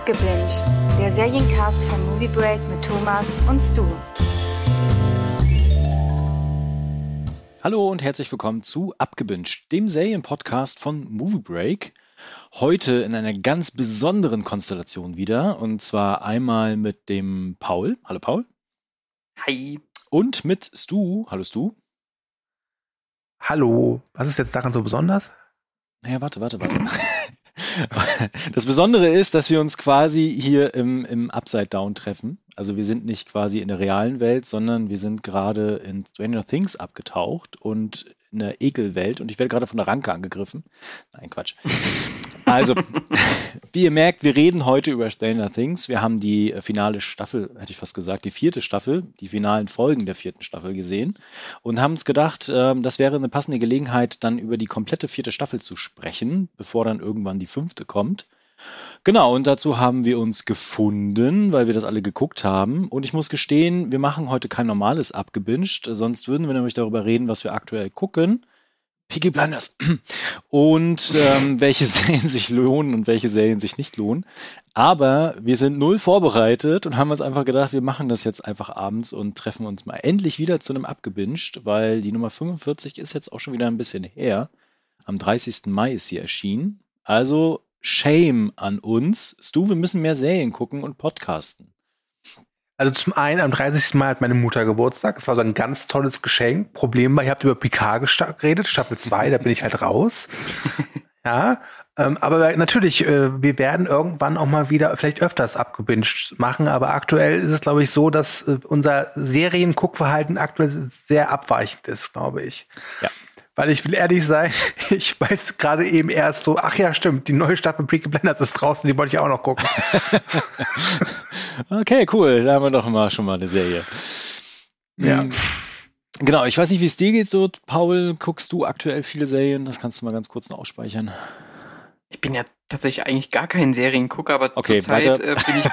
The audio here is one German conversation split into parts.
Abgebinged, der Seriencast von Movie Break mit Thomas und Stu. Hallo und herzlich willkommen zu Abgebinged, dem Serienpodcast von Movie Break. Heute in einer ganz besonderen Konstellation wieder. Und zwar einmal mit dem Paul. Hallo Paul. Hi. Und mit Stu. Hallo Stu. Hallo. Was ist jetzt daran so besonders? Naja, warte, warte, warte. Das Besondere ist, dass wir uns quasi hier im, im Upside Down treffen. Also wir sind nicht quasi in der realen Welt, sondern wir sind gerade in Stranger Things abgetaucht und in der Ekelwelt und ich werde gerade von der Ranke angegriffen. Nein, Quatsch. Also, wie ihr merkt, wir reden heute über Stranger Things. Wir haben die finale Staffel, hätte ich fast gesagt, die vierte Staffel, die finalen Folgen der vierten Staffel gesehen und haben uns gedacht, äh, das wäre eine passende Gelegenheit, dann über die komplette vierte Staffel zu sprechen, bevor dann irgendwann die fünfte kommt. Genau, und dazu haben wir uns gefunden, weil wir das alle geguckt haben. Und ich muss gestehen, wir machen heute kein normales abgebinged, sonst würden wir nämlich darüber reden, was wir aktuell gucken. Peaky Blinders. Und ähm, welche Serien sich lohnen und welche Serien sich nicht lohnen. Aber wir sind null vorbereitet und haben uns einfach gedacht, wir machen das jetzt einfach abends und treffen uns mal endlich wieder zu einem abgebinged, weil die Nummer 45 ist jetzt auch schon wieder ein bisschen her. Am 30. Mai ist sie erschienen. Also Shame an uns. Stu, wir müssen mehr Serien gucken und podcasten. Also zum einen, am 30. Mai hat meine Mutter Geburtstag. Das war so ein ganz tolles Geschenk. Problem war, ihr habt über Picard geredet, Staffel 2, da bin ich halt raus. Ja, ähm, aber natürlich, äh, wir werden irgendwann auch mal wieder vielleicht öfters abgebinged machen, aber aktuell ist es, glaube ich, so, dass äh, unser Serienguckverhalten aktuell sehr abweichend ist, glaube ich. Ja. Weil ich will ehrlich sein, ich weiß gerade eben erst so, ach ja, stimmt, die neue Staffel Peaky Blinders ist draußen, die wollte ich auch noch gucken. okay, cool, da haben wir doch mal schon mal eine Serie. Ja. Mhm. Genau, ich weiß nicht, wie es dir geht so, Paul. Guckst du aktuell viele Serien? Das kannst du mal ganz kurz noch ausspeichern. Ich bin ja tatsächlich eigentlich gar kein Seriengucker, aber Okay, zurzeit äh, bin ich.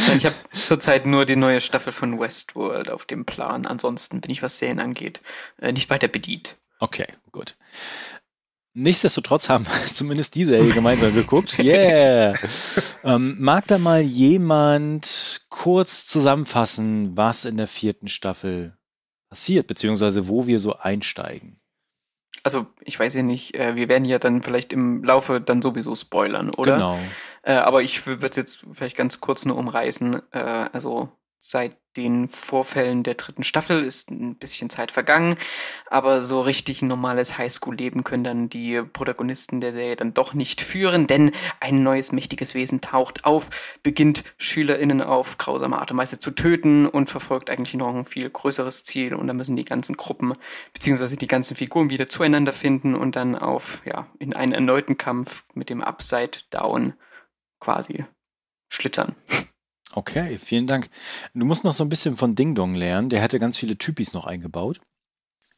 ich habe zurzeit nur die neue Staffel von Westworld auf dem Plan. Ansonsten bin ich, was Serien angeht, äh, nicht weiter bedient. Okay, gut. Nichtsdestotrotz haben wir zumindest die Serie gemeinsam geguckt. Yeah! ähm, mag da mal jemand kurz zusammenfassen, was in der vierten Staffel passiert, beziehungsweise wo wir so einsteigen? Also, ich weiß ja nicht, äh, wir werden ja dann vielleicht im Laufe dann sowieso spoilern, oder? Genau. Äh, aber ich würde es jetzt vielleicht ganz kurz nur umreißen. Äh, also seit den Vorfällen der dritten Staffel ist ein bisschen Zeit vergangen, aber so richtig normales Highschool-Leben können dann die Protagonisten der Serie dann doch nicht führen, denn ein neues mächtiges Wesen taucht auf, beginnt SchülerInnen auf grausame Art und Weise zu töten und verfolgt eigentlich noch ein viel größeres Ziel und da müssen die ganzen Gruppen beziehungsweise die ganzen Figuren wieder zueinander finden und dann auf, ja, in einen erneuten Kampf mit dem Upside Down quasi schlittern. Okay, vielen Dank. Du musst noch so ein bisschen von Ding Dong lernen. Der hatte ganz viele Typis noch eingebaut.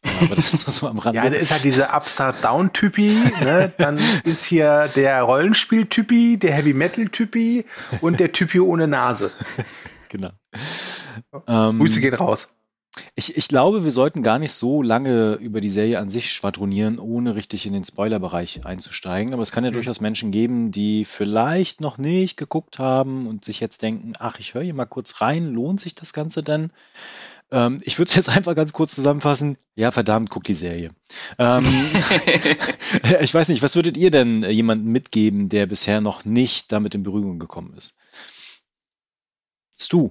Aber das nur so am Rande. Ja, der ist halt diese Upstart-Down-Typi, ne? dann ist hier der Rollenspiel-Typi, der Heavy-Metal-Typi und der Typi ohne Nase. genau. Ähm, Grüße geht raus. Ich, ich glaube, wir sollten gar nicht so lange über die Serie an sich schwadronieren, ohne richtig in den Spoilerbereich einzusteigen. Aber es kann ja Mhm. durchaus Menschen geben, die vielleicht noch nicht geguckt haben und sich jetzt denken, ach, ich höre hier mal kurz rein, lohnt sich das Ganze denn? Ähm, ich würde es jetzt einfach ganz kurz zusammenfassen. Ja, verdammt, guck die Serie. Ähm, ich weiß nicht, was würdet ihr denn äh, jemandem mitgeben, der bisher noch nicht damit in Berührung gekommen ist? Stu.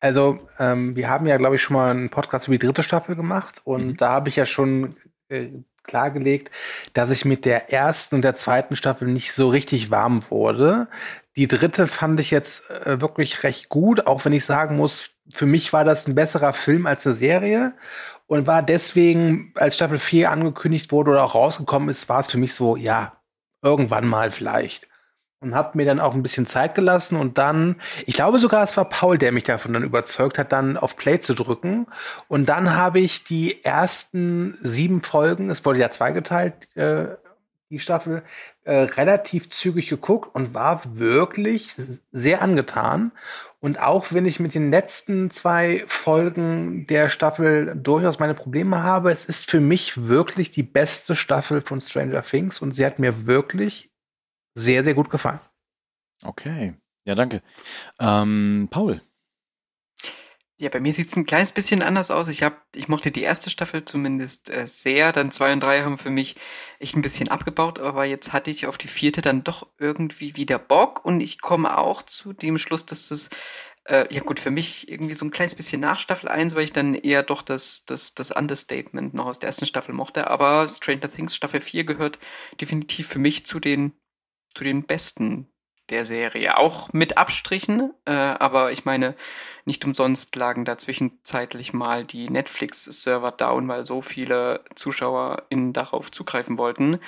Also, ähm, wir haben ja, glaube ich, schon mal einen Podcast über die dritte Staffel gemacht und Mhm. da habe ich ja schon äh, klargelegt, dass ich mit der ersten und der zweiten Staffel nicht so richtig warm wurde. Die dritte fand ich jetzt äh, wirklich recht gut, auch wenn ich sagen muss, für mich war das ein besserer Film als eine Serie und war deswegen, als Staffel 4 angekündigt wurde oder auch rausgekommen ist, war es für mich so, ja, irgendwann mal vielleicht und habe mir dann auch ein bisschen Zeit gelassen und dann, ich glaube sogar, es war Paul, der mich davon dann überzeugt hat, dann auf Play zu drücken. Und dann habe ich die ersten sieben Folgen, es wurde ja zweigeteilt, äh, die Staffel, äh, relativ zügig geguckt und war wirklich sehr angetan. Und auch wenn ich mit den letzten zwei Folgen der Staffel durchaus meine Probleme habe, es ist für mich wirklich die beste Staffel von Stranger Things und sie hat mir wirklich sehr, sehr gut gefallen. Okay. Ja, danke. Ähm, Paul. Ja, bei mir sieht es ein kleines bisschen anders aus. Ich, hab, ich mochte die erste Staffel zumindest äh, sehr. Dann zwei und drei haben für mich echt ein bisschen abgebaut, aber jetzt hatte ich auf die vierte dann doch irgendwie wieder Bock und ich komme auch zu dem Schluss, dass das, äh, ja gut, für mich irgendwie so ein kleines bisschen nach Staffel 1, weil ich dann eher doch das, das, das Understatement noch aus der ersten Staffel mochte. Aber Stranger Things Staffel 4 gehört definitiv für mich zu den, zu den besten der Serie. Auch mit Abstrichen, äh, aber ich meine, nicht umsonst lagen da zwischenzeitlich mal die Netflix-Server down, weil so viele ZuschauerInnen darauf zugreifen wollten.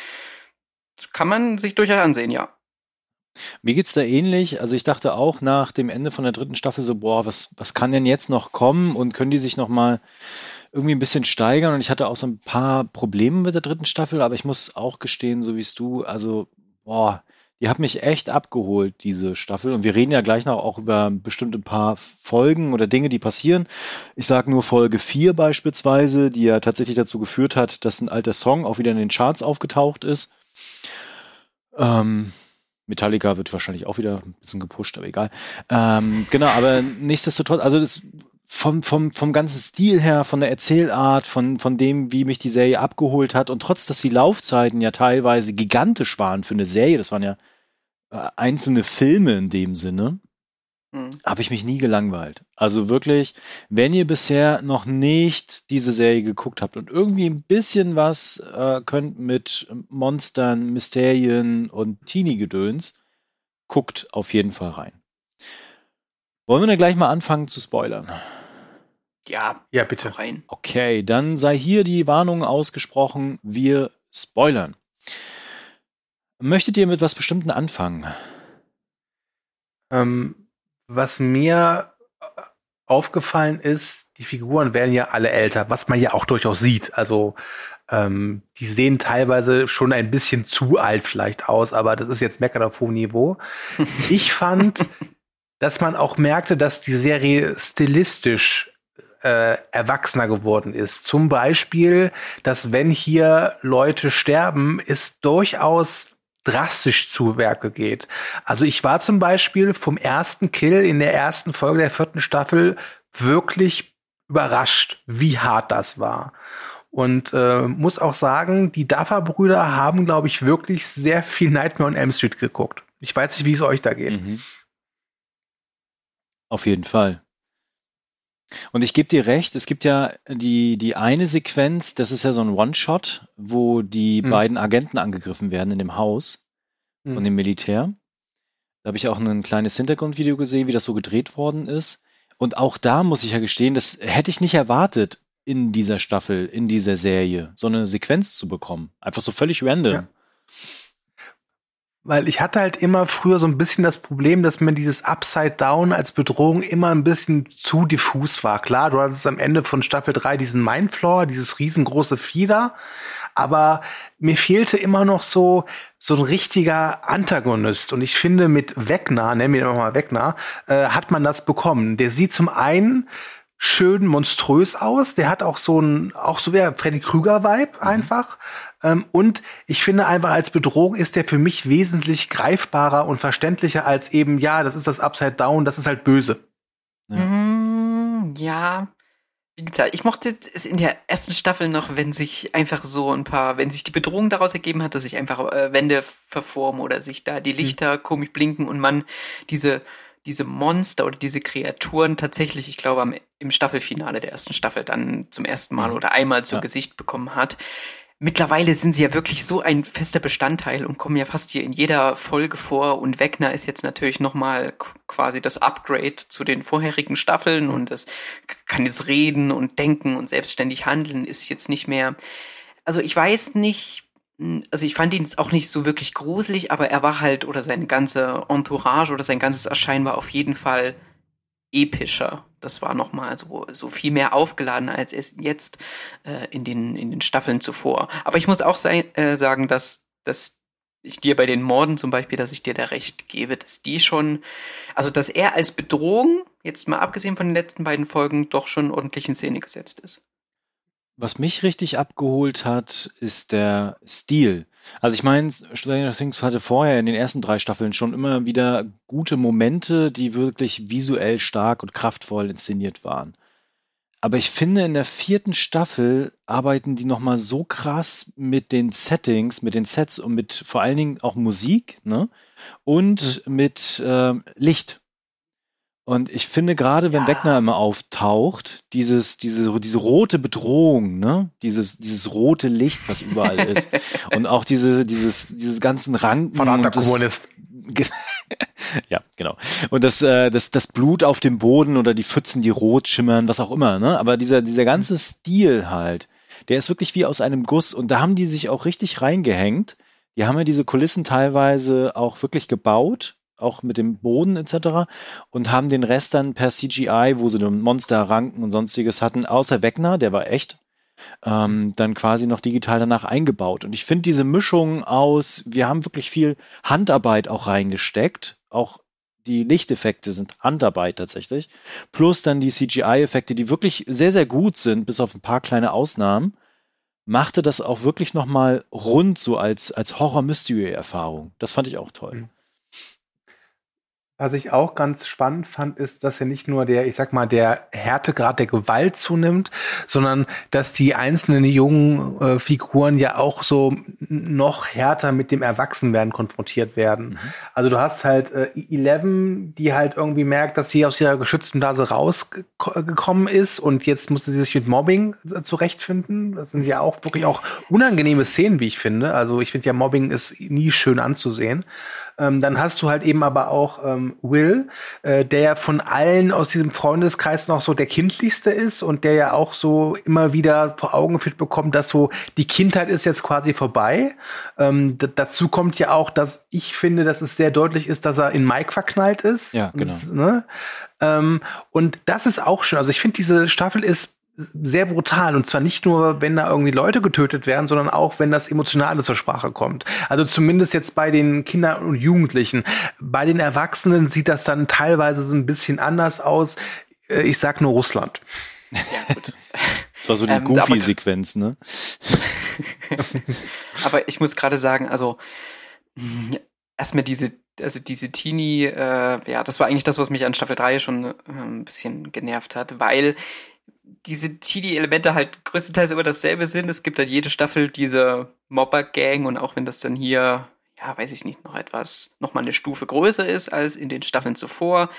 Kann man sich durchaus ansehen, ja. Mir geht's da ähnlich. Also ich dachte auch nach dem Ende von der dritten Staffel so, boah, was, was kann denn jetzt noch kommen und können die sich noch mal irgendwie ein bisschen steigern? Und ich hatte auch so ein paar Probleme mit der dritten Staffel, aber ich muss auch gestehen, so wie es du, also boah, die hat mich echt abgeholt, diese Staffel. Und wir reden ja gleich noch auch über bestimmte paar Folgen oder Dinge, die passieren. Ich sage nur Folge 4 beispielsweise, die ja tatsächlich dazu geführt hat, dass ein alter Song auch wieder in den Charts aufgetaucht ist. Ähm, Metallica wird wahrscheinlich auch wieder ein bisschen gepusht, aber egal. Ähm, genau, aber nichtsdestotrotz, also das vom, vom, vom ganzen Stil her, von der Erzählart, von, von dem, wie mich die Serie abgeholt hat und trotz, dass die Laufzeiten ja teilweise gigantisch waren für eine Serie, das waren ja äh, einzelne Filme in dem Sinne, mhm. habe ich mich nie gelangweilt. Also wirklich, wenn ihr bisher noch nicht diese Serie geguckt habt und irgendwie ein bisschen was äh, könnt mit Monstern, Mysterien und Teenie-Gedöns, guckt auf jeden Fall rein. Wollen wir dann gleich mal anfangen zu spoilern? Ja, ja, bitte. Rein. Okay, dann sei hier die Warnung ausgesprochen, wir spoilern. Möchtet ihr mit was Bestimmten anfangen? Ähm, was mir aufgefallen ist, die Figuren werden ja alle älter, was man ja auch durchaus sieht. Also ähm, die sehen teilweise schon ein bisschen zu alt vielleicht aus, aber das ist jetzt Meckern auf hohem Niveau. Ich fand, dass man auch merkte, dass die Serie stilistisch äh, erwachsener geworden ist. Zum Beispiel, dass wenn hier Leute sterben, es durchaus drastisch zu Werke geht. Also ich war zum Beispiel vom ersten Kill in der ersten Folge der vierten Staffel wirklich überrascht, wie hart das war. Und äh, muss auch sagen, die Duffer-Brüder haben, glaube ich, wirklich sehr viel Nightmare on Elm Street geguckt. Ich weiß nicht, wie es euch da geht. Mhm. Auf jeden Fall. Und ich gebe dir recht, es gibt ja die, die eine Sequenz, das ist ja so ein One-Shot, wo die mhm. beiden Agenten angegriffen werden in dem Haus mhm. von dem Militär. Da habe ich auch ein kleines Hintergrundvideo gesehen, wie das so gedreht worden ist. Und auch da muss ich ja gestehen, das hätte ich nicht erwartet in dieser Staffel, in dieser Serie, so eine Sequenz zu bekommen. Einfach so völlig random. Ja. Weil ich hatte halt immer früher so ein bisschen das Problem, dass mir dieses Upside Down als Bedrohung immer ein bisschen zu diffus war. Klar, du hattest am Ende von Staffel 3 diesen Mindfloor, dieses riesengroße Fieder, aber mir fehlte immer noch so so ein richtiger Antagonist. Und ich finde, mit Wegner, nennen wir ihn mal Wegner, äh, hat man das bekommen. Der sieht zum einen schön monströs aus. Der hat auch so ein, auch so wie Freddy Krüger-Vibe mhm. einfach. Ähm, und ich finde einfach als Bedrohung ist der für mich wesentlich greifbarer und verständlicher als eben, ja, das ist das Upside Down, das ist halt böse. Ja. Mm, ja. Wie gesagt, ich mochte es in der ersten Staffel noch, wenn sich einfach so ein paar, wenn sich die Bedrohung daraus ergeben hat, dass sich einfach äh, Wände verformen oder sich da die mhm. Lichter mhm. komisch blinken und man diese diese Monster oder diese Kreaturen tatsächlich, ich glaube, am, im Staffelfinale der ersten Staffel dann zum ersten Mal mhm. oder einmal zu ja. Gesicht bekommen hat. Mittlerweile sind sie ja wirklich so ein fester Bestandteil und kommen ja fast hier in jeder Folge vor. Und Wegner ist jetzt natürlich nochmal quasi das Upgrade zu den vorherigen Staffeln und es kann jetzt reden und denken und selbstständig handeln, ist jetzt nicht mehr. Also ich weiß nicht, also ich fand ihn auch nicht so wirklich gruselig, aber er war halt, oder seine ganze Entourage oder sein ganzes Erscheinen war auf jeden Fall epischer. Das war nochmal so, so viel mehr aufgeladen als es jetzt äh, in, den, in den Staffeln zuvor. Aber ich muss auch sein, äh, sagen, dass, dass ich dir bei den Morden zum Beispiel, dass ich dir da recht gebe, dass die schon, also dass er als Bedrohung, jetzt mal abgesehen von den letzten beiden Folgen, doch schon ordentlich in Szene gesetzt ist. Was mich richtig abgeholt hat, ist der Stil. Also ich meine, Stranger Things hatte vorher in den ersten drei Staffeln schon immer wieder gute Momente, die wirklich visuell stark und kraftvoll inszeniert waren. Aber ich finde, in der vierten Staffel arbeiten die nochmal so krass mit den Settings, mit den Sets und mit vor allen Dingen auch Musik, ne? Und mhm. mit ähm, Licht. Und ich finde gerade, wenn ja. Wegner immer auftaucht, dieses, diese, diese rote Bedrohung, ne? Dieses, dieses rote Licht, was überall ist. und auch diese, dieses, diese ganzen Ranken. Verdammter Kommunist. ja, genau. Und das, äh, das, das Blut auf dem Boden oder die Pfützen, die rot schimmern, was auch immer, ne? Aber dieser, dieser ganze Stil halt, der ist wirklich wie aus einem Guss. Und da haben die sich auch richtig reingehängt. Die haben ja diese Kulissen teilweise auch wirklich gebaut auch mit dem Boden etc. und haben den Rest dann per CGI, wo sie dann Monster, Ranken und sonstiges hatten, außer Wegner, der war echt, ähm, dann quasi noch digital danach eingebaut. Und ich finde diese Mischung aus, wir haben wirklich viel Handarbeit auch reingesteckt, auch die Lichteffekte sind Handarbeit tatsächlich, plus dann die CGI-Effekte, die wirklich sehr, sehr gut sind, bis auf ein paar kleine Ausnahmen, machte das auch wirklich nochmal rund so als, als Horror-Mystery-Erfahrung. Das fand ich auch toll. Mhm. Was ich auch ganz spannend fand, ist, dass ja nicht nur der, ich sag mal, der Härtegrad der Gewalt zunimmt, sondern dass die einzelnen jungen äh, Figuren ja auch so noch härter mit dem Erwachsenwerden konfrontiert werden. Mhm. Also du hast halt äh, Eleven, die halt irgendwie merkt, dass sie aus ihrer geschützten Blase rausgekommen ist und jetzt musste sie sich mit Mobbing äh, zurechtfinden. Das sind ja auch wirklich auch unangenehme Szenen, wie ich finde. Also ich finde ja, Mobbing ist nie schön anzusehen. Ähm, dann hast du halt eben aber auch ähm, Will, äh, der ja von allen aus diesem Freundeskreis noch so der kindlichste ist und der ja auch so immer wieder vor Augen geführt bekommt, dass so die Kindheit ist jetzt quasi vorbei. Ähm, dazu kommt ja auch, dass ich finde, dass es sehr deutlich ist, dass er in Mike verknallt ist. Ja, genau. Und, ne? ähm, und das ist auch schön. Also ich finde, diese Staffel ist sehr brutal. Und zwar nicht nur, wenn da irgendwie Leute getötet werden, sondern auch, wenn das Emotionale zur Sprache kommt. Also zumindest jetzt bei den Kindern und Jugendlichen. Bei den Erwachsenen sieht das dann teilweise so ein bisschen anders aus. Äh, ich sag nur Russland. Ja, gut. Das war so die ähm, Goofy-Sequenz, ne? aber ich muss gerade sagen, also erstmal diese, also diese Teenie, äh, ja, das war eigentlich das, was mich an Staffel 3 schon äh, ein bisschen genervt hat, weil diese Teenie-Elemente halt größtenteils immer dasselbe sind. Es gibt halt jede Staffel diese Mobber-Gang und auch wenn das dann hier, ja, weiß ich nicht, noch etwas, noch mal eine Stufe größer ist als in den Staffeln zuvor.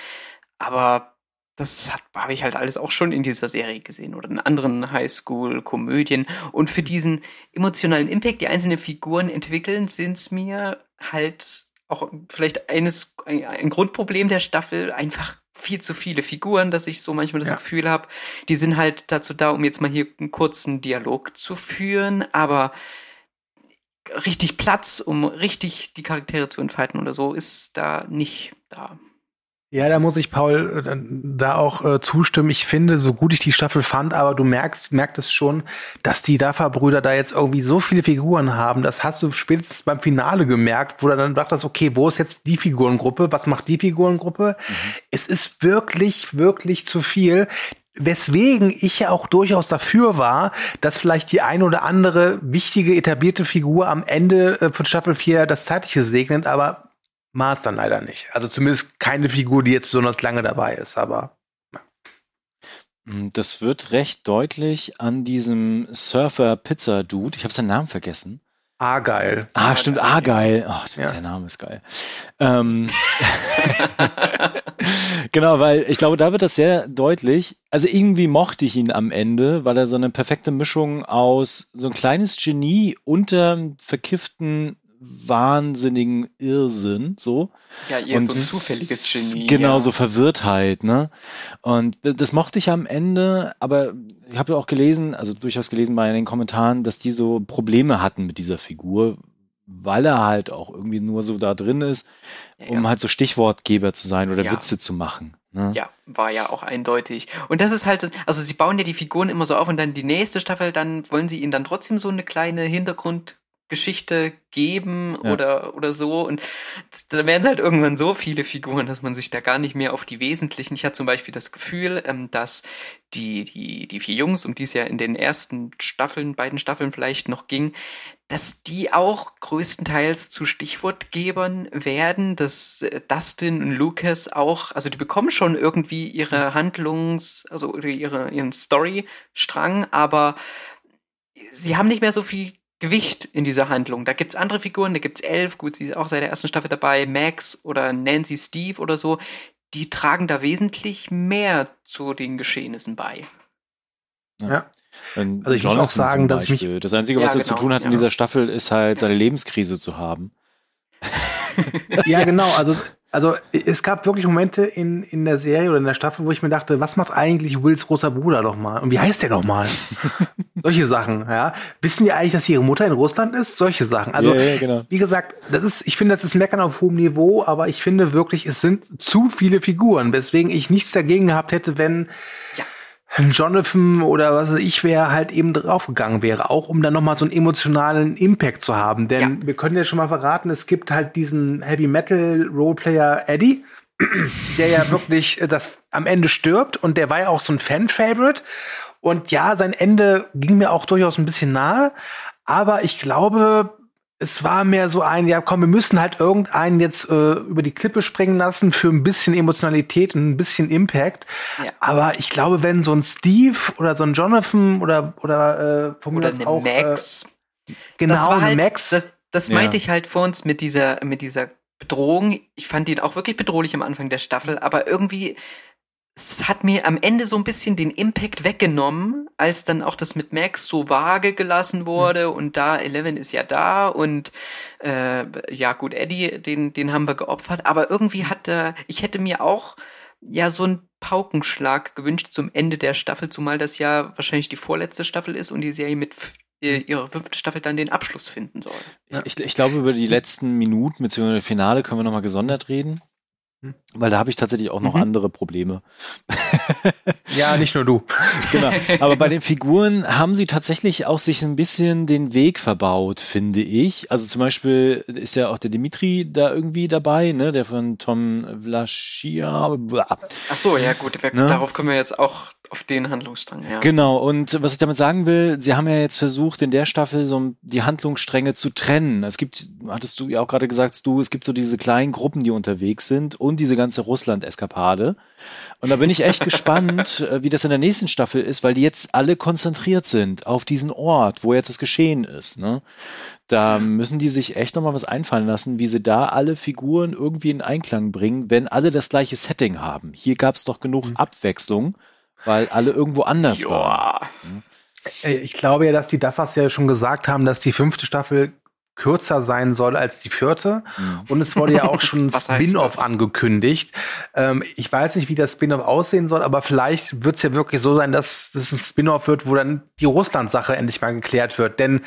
Aber das habe ich halt alles auch schon in dieser Serie gesehen oder in anderen Highschool-Komödien. Und für diesen emotionalen Impact, die einzelnen Figuren entwickeln, sind es mir halt auch vielleicht eines, ein, ein Grundproblem der Staffel einfach viel zu viele Figuren, dass ich so manchmal das ja. Gefühl habe, die sind halt dazu da, um jetzt mal hier einen kurzen Dialog zu führen, aber richtig Platz, um richtig die Charaktere zu entfalten oder so, ist da nicht da. Ja, da muss ich Paul äh, da auch äh, zustimmen. Ich finde, so gut ich die Staffel fand, aber du merkst, merkt es schon, dass die Duffer-Brüder da jetzt irgendwie so viele Figuren haben. Das hast du spätestens beim Finale gemerkt, wo du dann dachtest, okay, wo ist jetzt die Figurengruppe? Was macht die Figurengruppe? Mhm. Es ist wirklich, wirklich zu viel. Weswegen ich ja auch durchaus dafür war, dass vielleicht die eine oder andere wichtige etablierte Figur am Ende äh, von Staffel 4 das Zeitliche segnet, aber Mars dann leider nicht. Also zumindest keine Figur, die jetzt besonders lange dabei ist, aber. Hm, das wird recht deutlich an diesem Surfer-Pizza-Dude. Ich habe seinen Namen vergessen. Argyle. Ah, stimmt, Argyle. Ach, ja. der Name ist geil. Ähm, genau, weil ich glaube, da wird das sehr deutlich. Also irgendwie mochte ich ihn am Ende, weil er so eine perfekte Mischung aus so ein kleines Genie unter verkifften wahnsinnigen Irrsinn, so. Ja, eher und so ein zufälliges Genie. Genau, ja. so Verwirrtheit, ne? Und das mochte ich am Ende, aber ich habe auch gelesen, also durchaus gelesen bei den Kommentaren, dass die so Probleme hatten mit dieser Figur, weil er halt auch irgendwie nur so da drin ist, um ja. halt so Stichwortgeber zu sein oder ja. Witze zu machen. Ne? Ja, war ja auch eindeutig. Und das ist halt, also sie bauen ja die Figuren immer so auf und dann die nächste Staffel, dann wollen sie ihnen dann trotzdem so eine kleine Hintergrund Geschichte geben ja. oder, oder so. Und da werden es halt irgendwann so viele Figuren, dass man sich da gar nicht mehr auf die wesentlichen. Ich hatte zum Beispiel das Gefühl, ähm, dass die, die, die vier Jungs, um die es ja in den ersten Staffeln, beiden Staffeln vielleicht noch ging, dass die auch größtenteils zu Stichwortgebern werden, dass äh, Dustin und Lucas auch, also die bekommen schon irgendwie ihre Handlungs-, also ihre, ihren Storystrang, aber sie haben nicht mehr so viel Gewicht in dieser Handlung. Da gibt's andere Figuren, da gibt's Elf, gut, sie ist auch seit der ersten Staffel dabei, Max oder Nancy Steve oder so, die tragen da wesentlich mehr zu den Geschehnissen bei. Ja. Also ich Jonathan muss auch sagen, dass ich mich das Einzige, was ja, er genau, zu tun hat ja. in dieser Staffel, ist halt seine Lebenskrise zu haben. ja, genau. Also also es gab wirklich Momente in, in der Serie oder in der Staffel, wo ich mir dachte, was macht eigentlich Wills großer Bruder noch mal? Und wie heißt der noch mal? Solche Sachen, ja. Wissen die eigentlich, dass ihre Mutter in Russland ist? Solche Sachen. Also, ja, ja, genau. wie gesagt, das ist, ich finde, das ist Meckern auf hohem Niveau, aber ich finde wirklich, es sind zu viele Figuren, weswegen ich nichts dagegen gehabt hätte, wenn ja. Jonathan oder was weiß ich wer halt eben draufgegangen wäre, auch um dann nochmal so einen emotionalen Impact zu haben. Denn ja. wir können ja schon mal verraten, es gibt halt diesen Heavy Metal Roleplayer Eddie, der ja wirklich das am Ende stirbt und der war ja auch so ein Fan-Favorite. Und ja, sein Ende ging mir auch durchaus ein bisschen nahe. Aber ich glaube, es war mehr so ein, ja komm, wir müssen halt irgendeinen jetzt äh, über die Klippe springen lassen für ein bisschen Emotionalität und ein bisschen Impact. Ja. Aber ich glaube, wenn so ein Steve oder so ein Jonathan oder oder äh, von oder eine auch, Max. Äh, genau, halt, Max. Das, das meinte ja. ich halt vor uns mit dieser mit dieser Bedrohung. Ich fand ihn auch wirklich bedrohlich am Anfang der Staffel, aber irgendwie es hat mir am Ende so ein bisschen den Impact weggenommen, als dann auch das mit Max so vage gelassen wurde mhm. und da Eleven ist ja da und äh, ja gut, Eddie, den, den haben wir geopfert, aber irgendwie hat er, ich hätte mir auch ja so einen Paukenschlag gewünscht zum Ende der Staffel, zumal das ja wahrscheinlich die vorletzte Staffel ist und die Serie mit mhm. ihrer fünften Staffel dann den Abschluss finden soll. Ich, ich, ich glaube, über die letzten Minuten bzw. Finale können wir nochmal gesondert reden. Hm. Weil da habe ich tatsächlich auch noch mhm. andere Probleme. ja, nicht nur du. genau. Aber bei den Figuren haben sie tatsächlich auch sich ein bisschen den Weg verbaut, finde ich. Also zum Beispiel ist ja auch der Dimitri da irgendwie dabei, ne? Der von Tom Vlaschia. Ach so, ja gut. Ne? Darauf können wir jetzt auch auf den Handlungsstrang, ja. Genau, und was ich damit sagen will, sie haben ja jetzt versucht, in der Staffel so die Handlungsstränge zu trennen. Es gibt, hattest du ja auch gerade gesagt, du, es gibt so diese kleinen Gruppen, die unterwegs sind und diese ganze Russland-Eskapade. Und da bin ich echt gespannt, äh, wie das in der nächsten Staffel ist, weil die jetzt alle konzentriert sind auf diesen Ort, wo jetzt das Geschehen ist. Ne? Da müssen die sich echt nochmal was einfallen lassen, wie sie da alle Figuren irgendwie in Einklang bringen, wenn alle das gleiche Setting haben. Hier gab es doch genug mhm. Abwechslung weil alle irgendwo anders Joa. waren. Äh, ich glaube ja, dass die Duffers ja schon gesagt haben, dass die fünfte Staffel kürzer sein soll als die vierte. Mhm. Und es wurde ja auch schon ein Spin-off angekündigt. Ähm, ich weiß nicht, wie das Spin-off aussehen soll, aber vielleicht wird es ja wirklich so sein, dass das ein Spin-off wird, wo dann die Russland-Sache endlich mal geklärt wird. Denn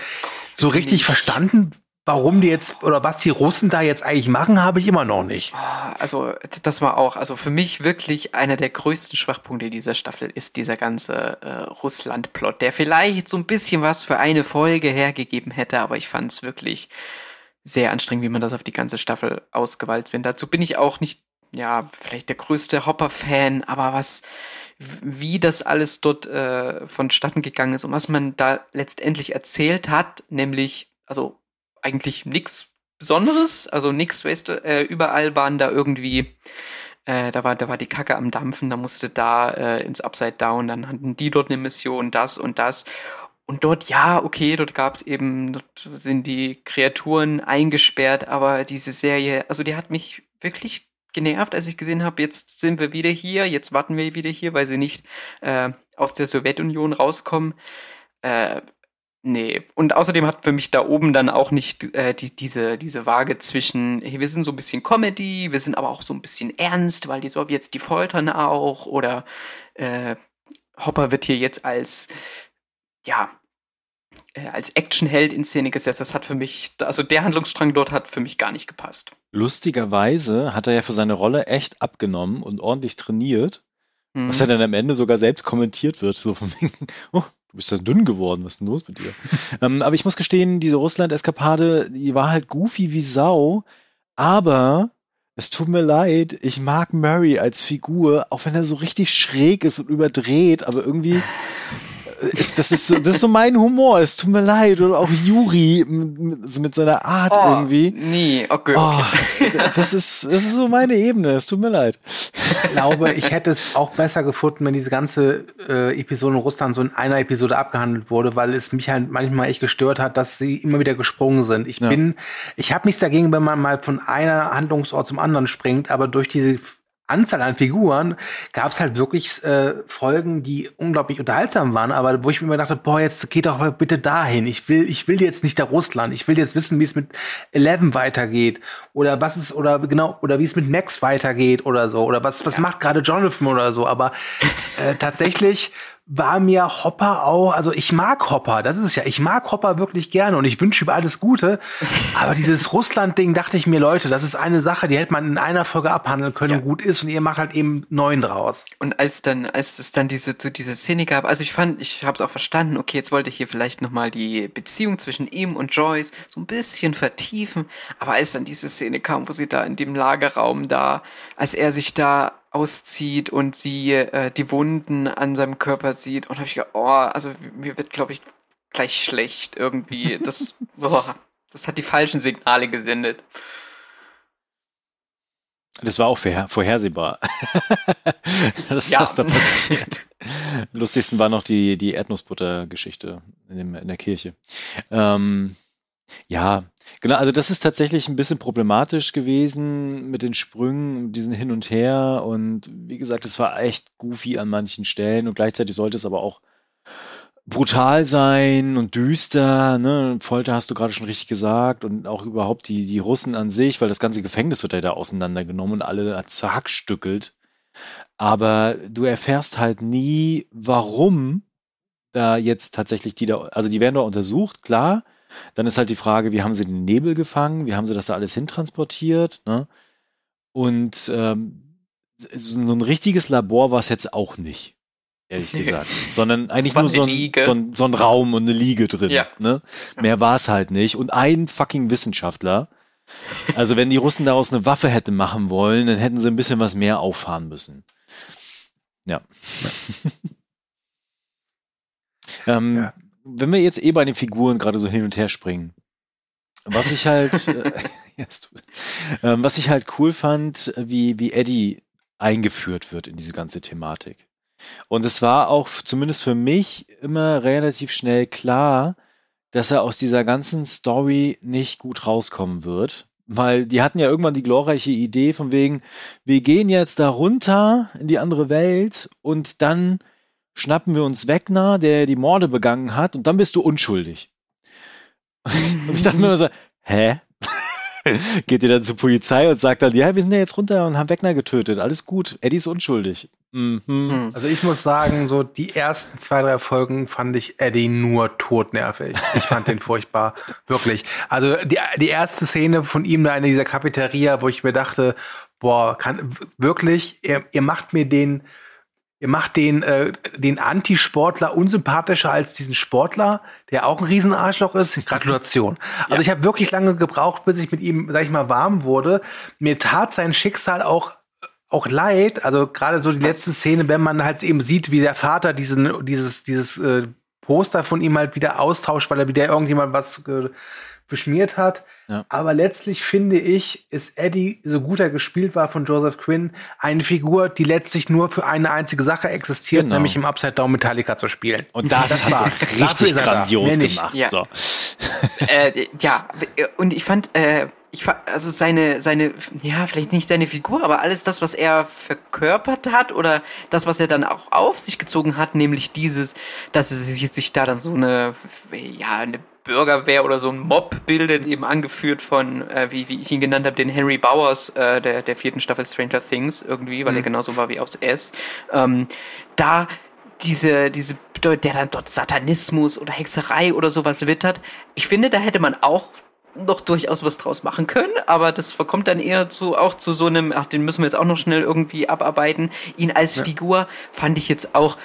so richtig verstanden Warum die jetzt oder was die Russen da jetzt eigentlich machen, habe ich immer noch nicht. Ah, also, das war auch, also für mich wirklich einer der größten Schwachpunkte dieser Staffel ist dieser ganze äh, Russland-Plot, der vielleicht so ein bisschen was für eine Folge hergegeben hätte, aber ich fand es wirklich sehr anstrengend, wie man das auf die ganze Staffel ausgewalzt wird. Dazu bin ich auch nicht, ja, vielleicht der größte Hopper-Fan, aber was, wie das alles dort äh, vonstatten gegangen ist und was man da letztendlich erzählt hat, nämlich, also eigentlich nichts Besonderes, also nichts, weißt du, äh, überall waren da irgendwie, äh, da war, da war die Kacke am Dampfen, da musste da äh, ins Upside Down, dann hatten die dort eine Mission, das und das. Und dort, ja, okay, dort gab's eben, dort sind die Kreaturen eingesperrt, aber diese Serie, also die hat mich wirklich genervt, als ich gesehen habe, jetzt sind wir wieder hier, jetzt warten wir wieder hier, weil sie nicht äh, aus der Sowjetunion rauskommen. Äh, Nee, und außerdem hat für mich da oben dann auch nicht äh, die, diese, diese Waage zwischen, hey, wir sind so ein bisschen Comedy, wir sind aber auch so ein bisschen ernst, weil die Sowjets die foltern auch, oder äh, Hopper wird hier jetzt als, ja, äh, als Actionheld in Szene gesetzt. Das hat für mich, also der Handlungsstrang dort hat für mich gar nicht gepasst. Lustigerweise hat er ja für seine Rolle echt abgenommen und ordentlich trainiert. Mhm. Was ja dann am Ende sogar selbst kommentiert wird. So von wegen, oh, du bist ja dünn geworden, was ist denn los mit dir? ähm, aber ich muss gestehen, diese Russland-Eskapade, die war halt goofy wie Sau, aber es tut mir leid, ich mag Murray als Figur, auch wenn er so richtig schräg ist und überdreht, aber irgendwie ist, das, ist so, das ist so mein Humor. Es tut mir leid. Oder auch Juri mit, mit seiner Art Oh, irgendwie. Nee, okay, Oh, okay. das, ist, das ist so meine Ebene. Es tut mir leid. Ich glaube, ich hätte es auch besser gefunden, wenn diese ganze äh, Episode in Russland so in einer Episode abgehandelt wurde, weil es mich halt manchmal echt gestört hat, dass sie immer wieder gesprungen sind. Ich Ja. bin, ich habe nichts dagegen, wenn man mal von einer Handlungsort zum anderen springt, aber durch diese Anzahl an Figuren gab es halt wirklich äh, Folgen, die unglaublich unterhaltsam waren, aber wo ich mir immer dachte, boah, jetzt geht doch mal bitte dahin. Ich will, ich will jetzt nicht nach Russland. Ich will jetzt wissen, wie es mit Eleven weitergeht oder was ist oder genau oder wie es mit Max weitergeht oder so oder was was macht gerade Jonathan oder so. Aber äh, tatsächlich war mir Hopper auch, also ich mag Hopper, das ist es ja, ich mag Hopper wirklich gerne und ich wünsche ihm alles Gute. Aber dieses Russland-Ding dachte ich mir, Leute, das ist eine Sache, die hätte man in einer Folge abhandeln können Ja. und gut ist und ihr macht halt eben neun draus. Und als dann, als es dann diese, so diese Szene gab, also ich fand, ich habe es auch verstanden, okay, jetzt wollte ich hier vielleicht nochmal die Beziehung zwischen ihm und Joyce so ein bisschen vertiefen, aber als dann diese Szene kam, wo sie da in dem Lagerraum da, als er sich da auszieht und sie äh, die Wunden an seinem Körper sieht und habe ich gedacht, oh, also mir wird, glaube ich, gleich schlecht irgendwie. Das, boah, das hat die falschen Signale gesendet. Das war auch vorher, vorhersehbar. das, Ja. was da passiert. Lustigsten war noch die, die Erdnussbutter-Geschichte in, in der Kirche. Ähm, ja, genau, also das ist tatsächlich ein bisschen problematisch gewesen mit den Sprüngen, diesen Hin und Her. Und wie gesagt, es war echt goofy an manchen Stellen und gleichzeitig sollte es aber auch brutal sein und düster, ne? Folter hast du gerade schon richtig gesagt und auch überhaupt die, die Russen an sich, weil das ganze Gefängnis wird ja da auseinandergenommen und alle zerhackstückelt. Aber du erfährst halt nie, warum da jetzt tatsächlich die da, also die werden da untersucht, klar. Dann ist halt die Frage, wie haben sie den Nebel gefangen, wie haben sie das da alles hintransportiert, ne? Und ähm, so ein richtiges Labor war es jetzt auch nicht, ehrlich gesagt. Sondern eigentlich nur so ein, so, ein, so ein Raum und eine Liege drin. Ja. Ne? Mehr war es halt nicht. Und ein fucking Wissenschaftler. Also wenn die Russen daraus eine Waffe hätten machen wollen, dann hätten sie ein bisschen was mehr auffahren müssen. Ja. ähm, Ja. Wenn wir jetzt eh bei den Figuren gerade so hin und her springen, was ich halt, äh, ähm, was ich halt cool fand, wie, wie Eddie eingeführt wird in diese ganze Thematik. Und es war auch zumindest für mich immer relativ schnell klar, dass er aus dieser ganzen Story nicht gut rauskommen wird. Weil die hatten ja irgendwann die glorreiche Idee von wegen, wir gehen jetzt da runter in die andere Welt und dann schnappen wir uns Wegner, der die Morde begangen hat, und dann bist du unschuldig. und ich dachte mir immer so, hä? Geht ihr dann zur Polizei und sagt dann, ja, wir sind ja jetzt runter und haben Wegner getötet. Alles gut, Eddie ist unschuldig. Mhm. Hm. Also ich muss sagen, so die ersten zwei, drei Folgen fand ich Eddie nur totnervig. Ich fand den furchtbar. Wirklich. Also die, die erste Szene von ihm da in dieser Cafeteria, wo ich mir dachte, boah, kann wirklich, ihr, ihr macht mir den, ihr macht den, äh, den Antisportler unsympathischer als diesen Sportler, der auch ein Riesenarschloch ist. Gratulation. Also ich habe wirklich lange gebraucht, bis ich mit ihm, sag ich mal, warm wurde. Mir tat sein Schicksal auch auch leid, also gerade so die letzte Szene, wenn man halt eben sieht, wie der Vater diesen, dieses, dieses äh, Poster von ihm halt wieder austauscht, weil er wieder irgendjemand was äh, beschmiert hat. Ja. Aber letztlich finde ich, ist Eddie, so gut er gespielt war von Joseph Quinn, eine Figur, die letztlich nur für eine einzige Sache existiert, Genau. nämlich im Upside Down Metallica zu spielen. Und das, Das hat Dafür richtig grandios gemacht. Ja. So. äh, ja, und ich fand, äh, ich fand, also seine, seine, ja, vielleicht nicht seine Figur, aber alles das, was er verkörpert hat oder das, was er dann auch auf sich gezogen hat, nämlich dieses, dass er sich, sich da dann so eine, ja, eine Bürgerwehr oder so ein Mob bildet, eben angeführt von, äh, wie, wie ich ihn genannt habe, den Henry Bowers äh, der, der vierten Staffel Stranger Things irgendwie, weil Mhm. er genauso war wie aus S. Ähm, da diese, diese, der dann dort Satanismus oder Hexerei oder sowas wittert. Ich finde, da hätte man auch noch durchaus was draus machen können, aber das verkommt dann eher zu, auch zu so einem, ach, den müssen wir jetzt auch noch schnell irgendwie abarbeiten. Ihn als Figur fand ich jetzt auch,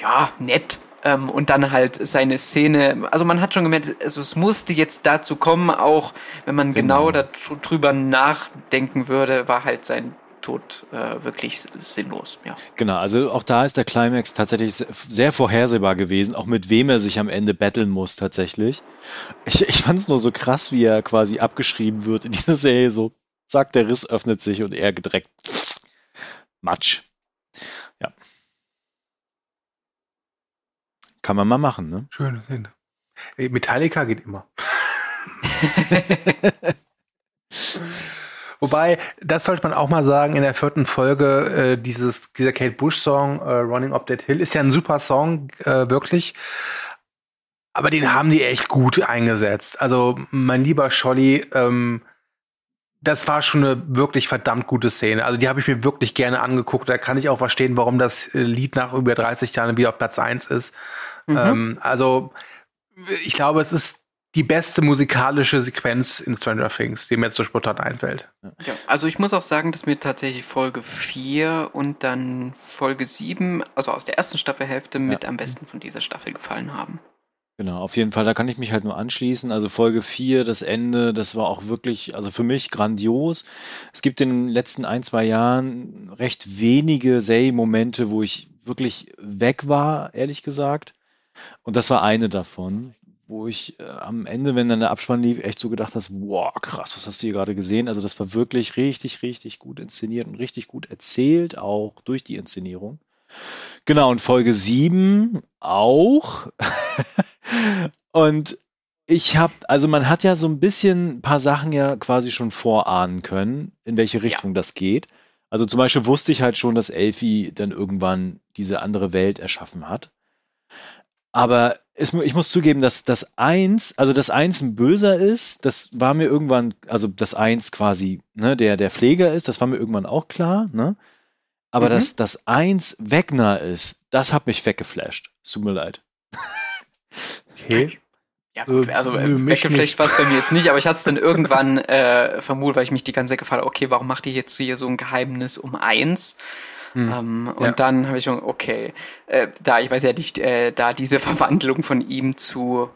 ja, nett. Ähm, und dann halt seine Szene, also man hat schon gemerkt, also es musste jetzt dazu kommen, auch wenn man genau, Genau. darüber nachdenken würde, war halt sein tot äh, wirklich sinnlos, ja. Genau, also auch da ist der Climax tatsächlich sehr vorhersehbar gewesen, auch mit wem er sich am Ende battlen muss tatsächlich. Ich, ich fand es nur so krass, wie er quasi abgeschrieben wird in dieser Serie, so zack, der Riss öffnet sich und er gedreckt Matsch. Ja. Kann man mal machen, ne? Szene. Metallica geht immer. Wobei, das sollte man auch mal sagen, in der vierten Folge, äh, dieses, dieser Kate Bush-Song, äh, Running Up That Hill, ist ja ein super Song, äh, wirklich. Aber den haben die echt gut eingesetzt. Also, mein lieber Scholli, ähm, das war schon eine wirklich verdammt gute Szene. Also die habe ich mir wirklich gerne angeguckt. Da kann ich auch verstehen, warum das Lied nach über 30 Jahren wieder auf Platz 1 ist. Mhm. Ähm, also ich glaube, es ist die beste musikalische Sequenz in Stranger Things, die mir jetzt so spontan einfällt. Ja, also ich muss auch sagen, dass mir tatsächlich Folge 4 und dann Folge 7, also aus der ersten Staffelhälfte, ja. mit am besten von dieser Staffel gefallen haben. Genau, auf jeden Fall, da kann ich mich halt nur anschließen. Also Folge 4, das Ende, das war auch wirklich, also für mich grandios. Es gibt in den letzten ein, zwei Jahren recht wenige Say-Momente, wo ich wirklich weg war, ehrlich gesagt. Und das war eine davon wo ich äh, am Ende, wenn dann der Abspann lief, echt so gedacht hast, wow, krass, was hast du hier gerade gesehen? Also das war wirklich richtig, richtig gut inszeniert und richtig gut erzählt, auch durch die Inszenierung. Genau, und Folge 7 auch. und ich habe, also man hat ja so ein bisschen ein paar Sachen ja quasi schon vorahnen können, in welche Richtung ja. das geht. Also zum Beispiel wusste ich halt schon, dass Elfi dann irgendwann diese andere Welt erschaffen hat. Aber es, ich muss zugeben, dass das Eins, also das Eins ein Böser ist, das war mir irgendwann, also das Eins quasi, ne, der, der Pfleger ist, das war mir irgendwann auch klar, ne? Aber mhm. dass das Eins Wegner ist, das hat mich weggeflasht. Es tut mir leid. Okay. Ja, gut, also äh, weggeflasht war es bei mir jetzt nicht, aber ich hatte es dann irgendwann äh, vermutet, weil ich mich die ganze Zeit gefragt habe, okay, warum macht ihr jetzt hier so ein Geheimnis um eins? Hm. Ähm, und ja. dann habe ich schon, okay, äh, da, ich weiß ja nicht, äh, da diese Verwandlung von ihm zu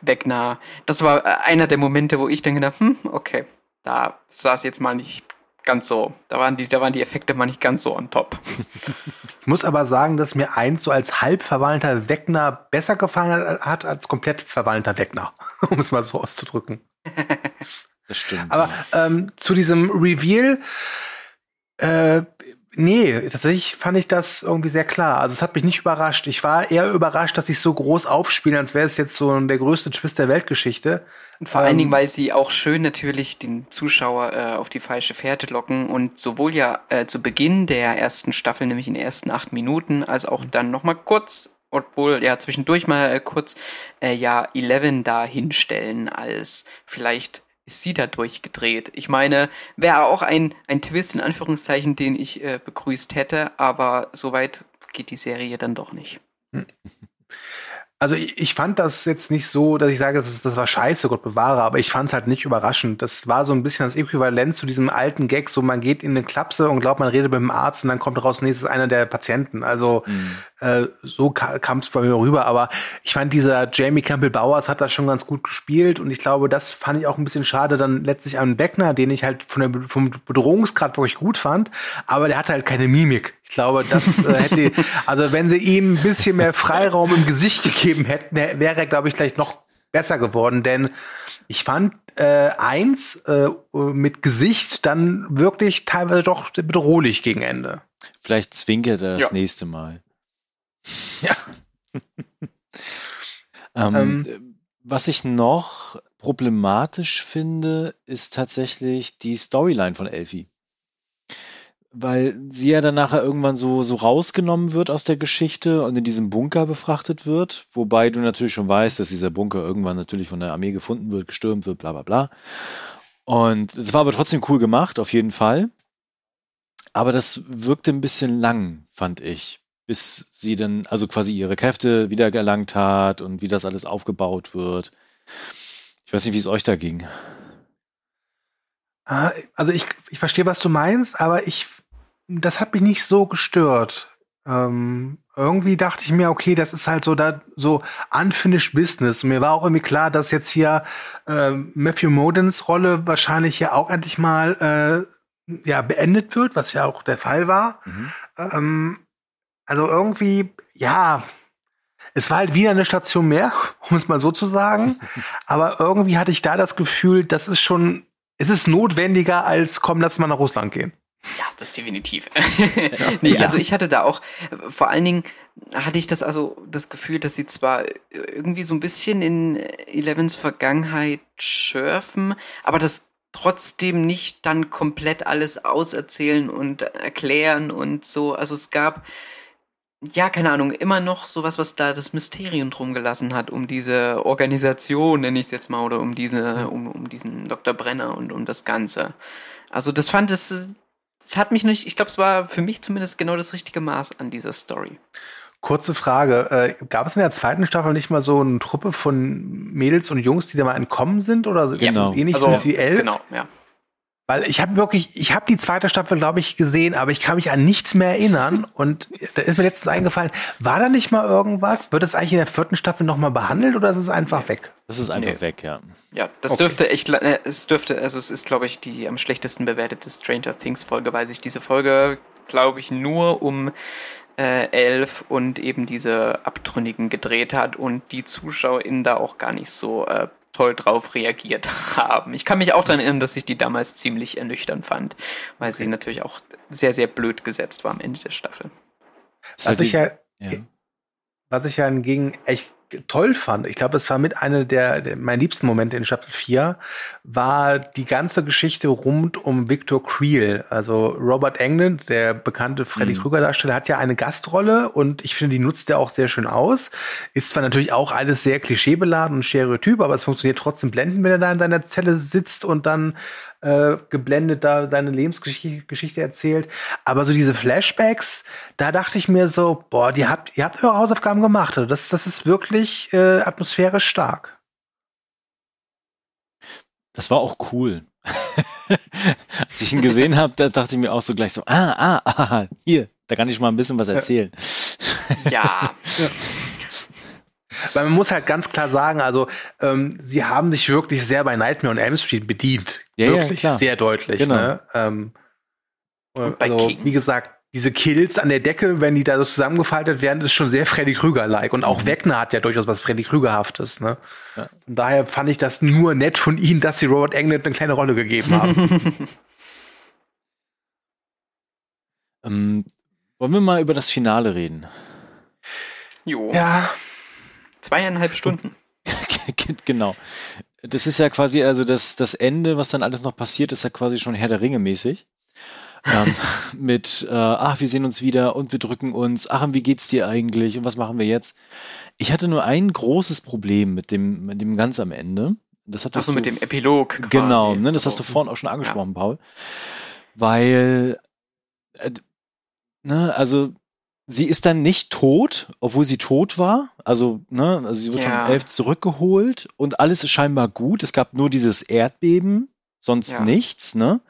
Wegner, das war äh, einer der Momente, wo ich dann gedacht, hm, okay, da saß jetzt mal nicht ganz so, da waren die, da waren die Effekte mal nicht ganz so on top. Ich muss aber sagen, dass mir eins so als halb verwandelter Wegner besser gefallen hat als komplett verwandelter Wegner, um es mal so auszudrücken. Das stimmt. Aber ähm, zu diesem Reveal, äh, Nee, tatsächlich fand ich das irgendwie sehr klar. Also es hat mich nicht überrascht. Ich war eher überrascht, dass sie so groß aufspielen, als wäre es jetzt so der größte Twist der Weltgeschichte. Und vor ähm, allen Dingen, weil sie auch schön natürlich den Zuschauer äh, auf die falsche Fährte locken und sowohl ja äh, zu Beginn der ersten Staffel, nämlich in den ersten acht Minuten, als auch dann nochmal kurz, obwohl ja zwischendurch mal äh, kurz äh, ja Eleven da hinstellen als vielleicht ist sie da durchgedreht. Ich meine, wäre auch ein, ein Twist in Anführungszeichen, den ich äh, begrüßt hätte, aber soweit geht die Serie dann doch nicht. Also ich, ich, fand das jetzt nicht so, dass ich sage, das, ist, das war scheiße, Gott bewahre, aber ich fand es halt nicht überraschend. Das war so ein bisschen das Äquivalent zu diesem alten Gag, so man geht in eine Klapse und glaubt, man redet mit dem Arzt und dann kommt raus, nee, ist einer der Patienten. Also mhm. äh, so kam es bei mir rüber. Aber ich fand, dieser Jamie Campbell Bowers hat das schon ganz gut gespielt und ich glaube, das fand ich auch ein bisschen schade dann letztlich an Beckner, den ich halt von der, vom Bedrohungsgrad wirklich gut fand, aber der hatte halt keine Mimik. Ich glaube, das äh, hätte, also wenn sie ihm ein bisschen mehr Freiraum im Gesicht gegeben hätten, wäre er, glaube ich, gleich noch besser geworden. Denn ich fand äh, eins äh, mit Gesicht dann wirklich teilweise doch bedrohlich gegen Ende. Vielleicht zwinkert er das ja. nächste Mal. Ja. ähm, ähm, was ich noch problematisch finde, ist tatsächlich die Storyline von Elfie weil sie ja dann nachher irgendwann so, so rausgenommen wird aus der Geschichte und in diesem Bunker befrachtet wird, wobei du natürlich schon weißt, dass dieser Bunker irgendwann natürlich von der Armee gefunden wird, gestürmt wird, bla bla bla. Und es war aber trotzdem cool gemacht, auf jeden Fall. Aber das wirkte ein bisschen lang, fand ich, bis sie dann also quasi ihre Kräfte wiedererlangt hat und wie das alles aufgebaut wird. Ich weiß nicht, wie es euch da ging. Ah, also ich, ich verstehe, was du meinst, aber ich das hat mich nicht so gestört. Ähm, irgendwie dachte ich mir, okay, das ist halt so da so unfinished business. Und mir war auch irgendwie klar, dass jetzt hier äh, Matthew Modens Rolle wahrscheinlich ja auch endlich mal äh, ja beendet wird, was ja auch der Fall war. Mhm. Ähm, also irgendwie, ja, es war halt wieder eine Station mehr, um es mal so zu sagen. Aber irgendwie hatte ich da das Gefühl, das ist schon, es ist notwendiger als komm, lass mal nach Russland gehen. Ja, das definitiv. nee, Ja. also ich hatte da auch, vor allen Dingen hatte ich das also das Gefühl, dass sie zwar irgendwie so ein bisschen in Elevens Vergangenheit schürfen, aber das trotzdem nicht dann komplett alles auserzählen und erklären und so. Also es gab, ja, keine Ahnung, immer noch sowas, was da das Mysterium drum gelassen hat, um diese Organisation, nenne ich es jetzt mal, oder um diese, um, um diesen Dr. Brenner und um das Ganze. Also das fand es, es hat mich nicht, ich glaube, es war für mich zumindest genau das richtige Maß an dieser Story. Kurze Frage, äh, gab es in der zweiten Staffel nicht mal so eine Truppe von Mädels und Jungs, die da mal entkommen sind oder so Genau. ähnlich Also, wie elf? genau, ja. Weil ich habe wirklich, ich habe die zweite Staffel, glaube ich, gesehen, aber ich kann mich an nichts mehr erinnern. Und da ist mir letztens eingefallen, war da nicht mal irgendwas? Wird es eigentlich in der vierten Staffel nochmal behandelt oder ist es einfach weg? Das ist einfach Nee. weg, ja. Ja, das Okay. dürfte echt, äh, es dürfte, also es ist, glaube ich, die am schlechtesten bewertete Stranger Things Folge, weil sich diese Folge, glaube ich, nur um äh, Elf und eben diese Abtrünnigen gedreht hat und die ZuschauerInnen da auch gar nicht so äh, toll drauf reagiert haben. Ich kann mich auch daran erinnern, dass ich die damals ziemlich ernüchternd fand, weil sie natürlich auch sehr, sehr blöd gesetzt war am Ende der Staffel. Was ich die- ja, ja. was ich ja hingegen echt toll fand, ich glaube, es war mit einer der, der meiner liebsten Momente in Staffel 4, war die ganze Geschichte rund um Victor Creel. Also Robert Englund, der bekannte Freddy Mhm. Krüger-Darsteller, hat ja eine Gastrolle und ich finde, die nutzt er auch sehr schön aus. Ist zwar natürlich auch alles sehr klischeebeladen und stereotyp, aber es funktioniert trotzdem blendend, wenn er da in seiner Zelle sitzt und dann äh, geblendet da seine Lebensgeschichte Geschichte erzählt. Aber so diese Flashbacks, da dachte ich mir so, boah, die habt, ihr habt eure Hausaufgaben gemacht. Also das, das ist wirklich äh, atmosphärisch stark. Das war auch cool. Als ich ihn gesehen habe, da dachte ich mir auch so gleich so, ah, ah, ah, hier, da kann ich mal ein bisschen was erzählen. Ja, Weil man muss halt ganz klar sagen, also ähm, sie haben sich wirklich sehr bei Nightmare on Elm Street bedient. Ja, ja, wirklich klar. sehr deutlich. Genau. Ne? Ähm, Und bei also, King? wie gesagt, diese Kills an der Decke, wenn die da so zusammengefaltet werden, ist schon sehr Freddy Krüger-like. Und auch Mhm. Wegner hat ja durchaus was Freddy Krügerhaftes. Ne? Ja. Von daher fand ich das nur nett von ihnen, dass sie Robert Englund eine kleine Rolle gegeben haben. Ähm, wollen wir mal über das Finale reden? jo, ja, zweieinhalb Stunden. genau. Das ist ja quasi, also das, das Ende, was dann alles noch passiert, ist ja quasi schon Herr der Ringe mäßig. ähm, mit, äh, ach, wir sehen uns wieder und wir drücken uns, ach, und wie geht's dir eigentlich und was machen wir jetzt? Ich hatte nur ein großes Problem mit dem, mit dem ganz am Ende. Das hat Achso, mit dem Epilog. Quasi. Genau, ne, das hast du Also, vorhin auch schon angesprochen, Paul. Weil, äh, ne, also sie ist dann nicht tot, obwohl sie tot war. Also, ne, also sie wird Ja. vom Elf zurückgeholt und alles ist scheinbar gut. Es gab nur dieses Erdbeben, sonst Ja. nichts, ne?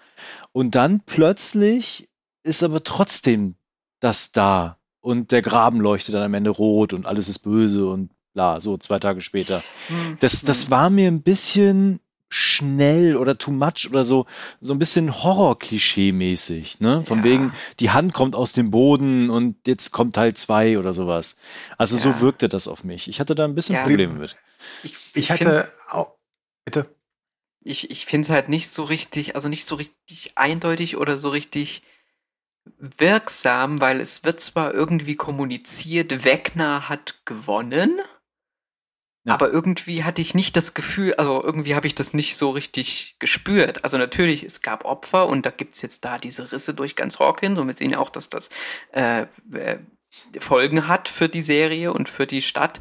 Und dann plötzlich ist aber trotzdem das da. Und der Graben leuchtet dann am Ende rot und alles ist böse und bla, so zwei Tage später. Hm, Das, das hm. war mir ein bisschen schnell oder too much oder so, so ein bisschen Horror-Klischee-mäßig, ne? Von Ja. wegen, die Hand kommt aus dem Boden und jetzt kommt Teil zwei oder sowas. Also so Ja. wirkte das auf mich. Ich hatte da ein bisschen Ja. Probleme mit. Ich, ich find- hatte auch. Bitte. ich, ich finde es halt nicht so richtig, also nicht so richtig eindeutig oder so richtig wirksam, weil es wird zwar irgendwie kommuniziert, Wegner hat gewonnen, Ja. aber irgendwie hatte ich nicht das Gefühl, also irgendwie habe ich das nicht so richtig gespürt. Also natürlich, es gab Opfer und da gibt's jetzt da diese Risse durch ganz Hawkins und wir sehen auch, dass das äh, äh, Folgen hat für die Serie und für die Stadt.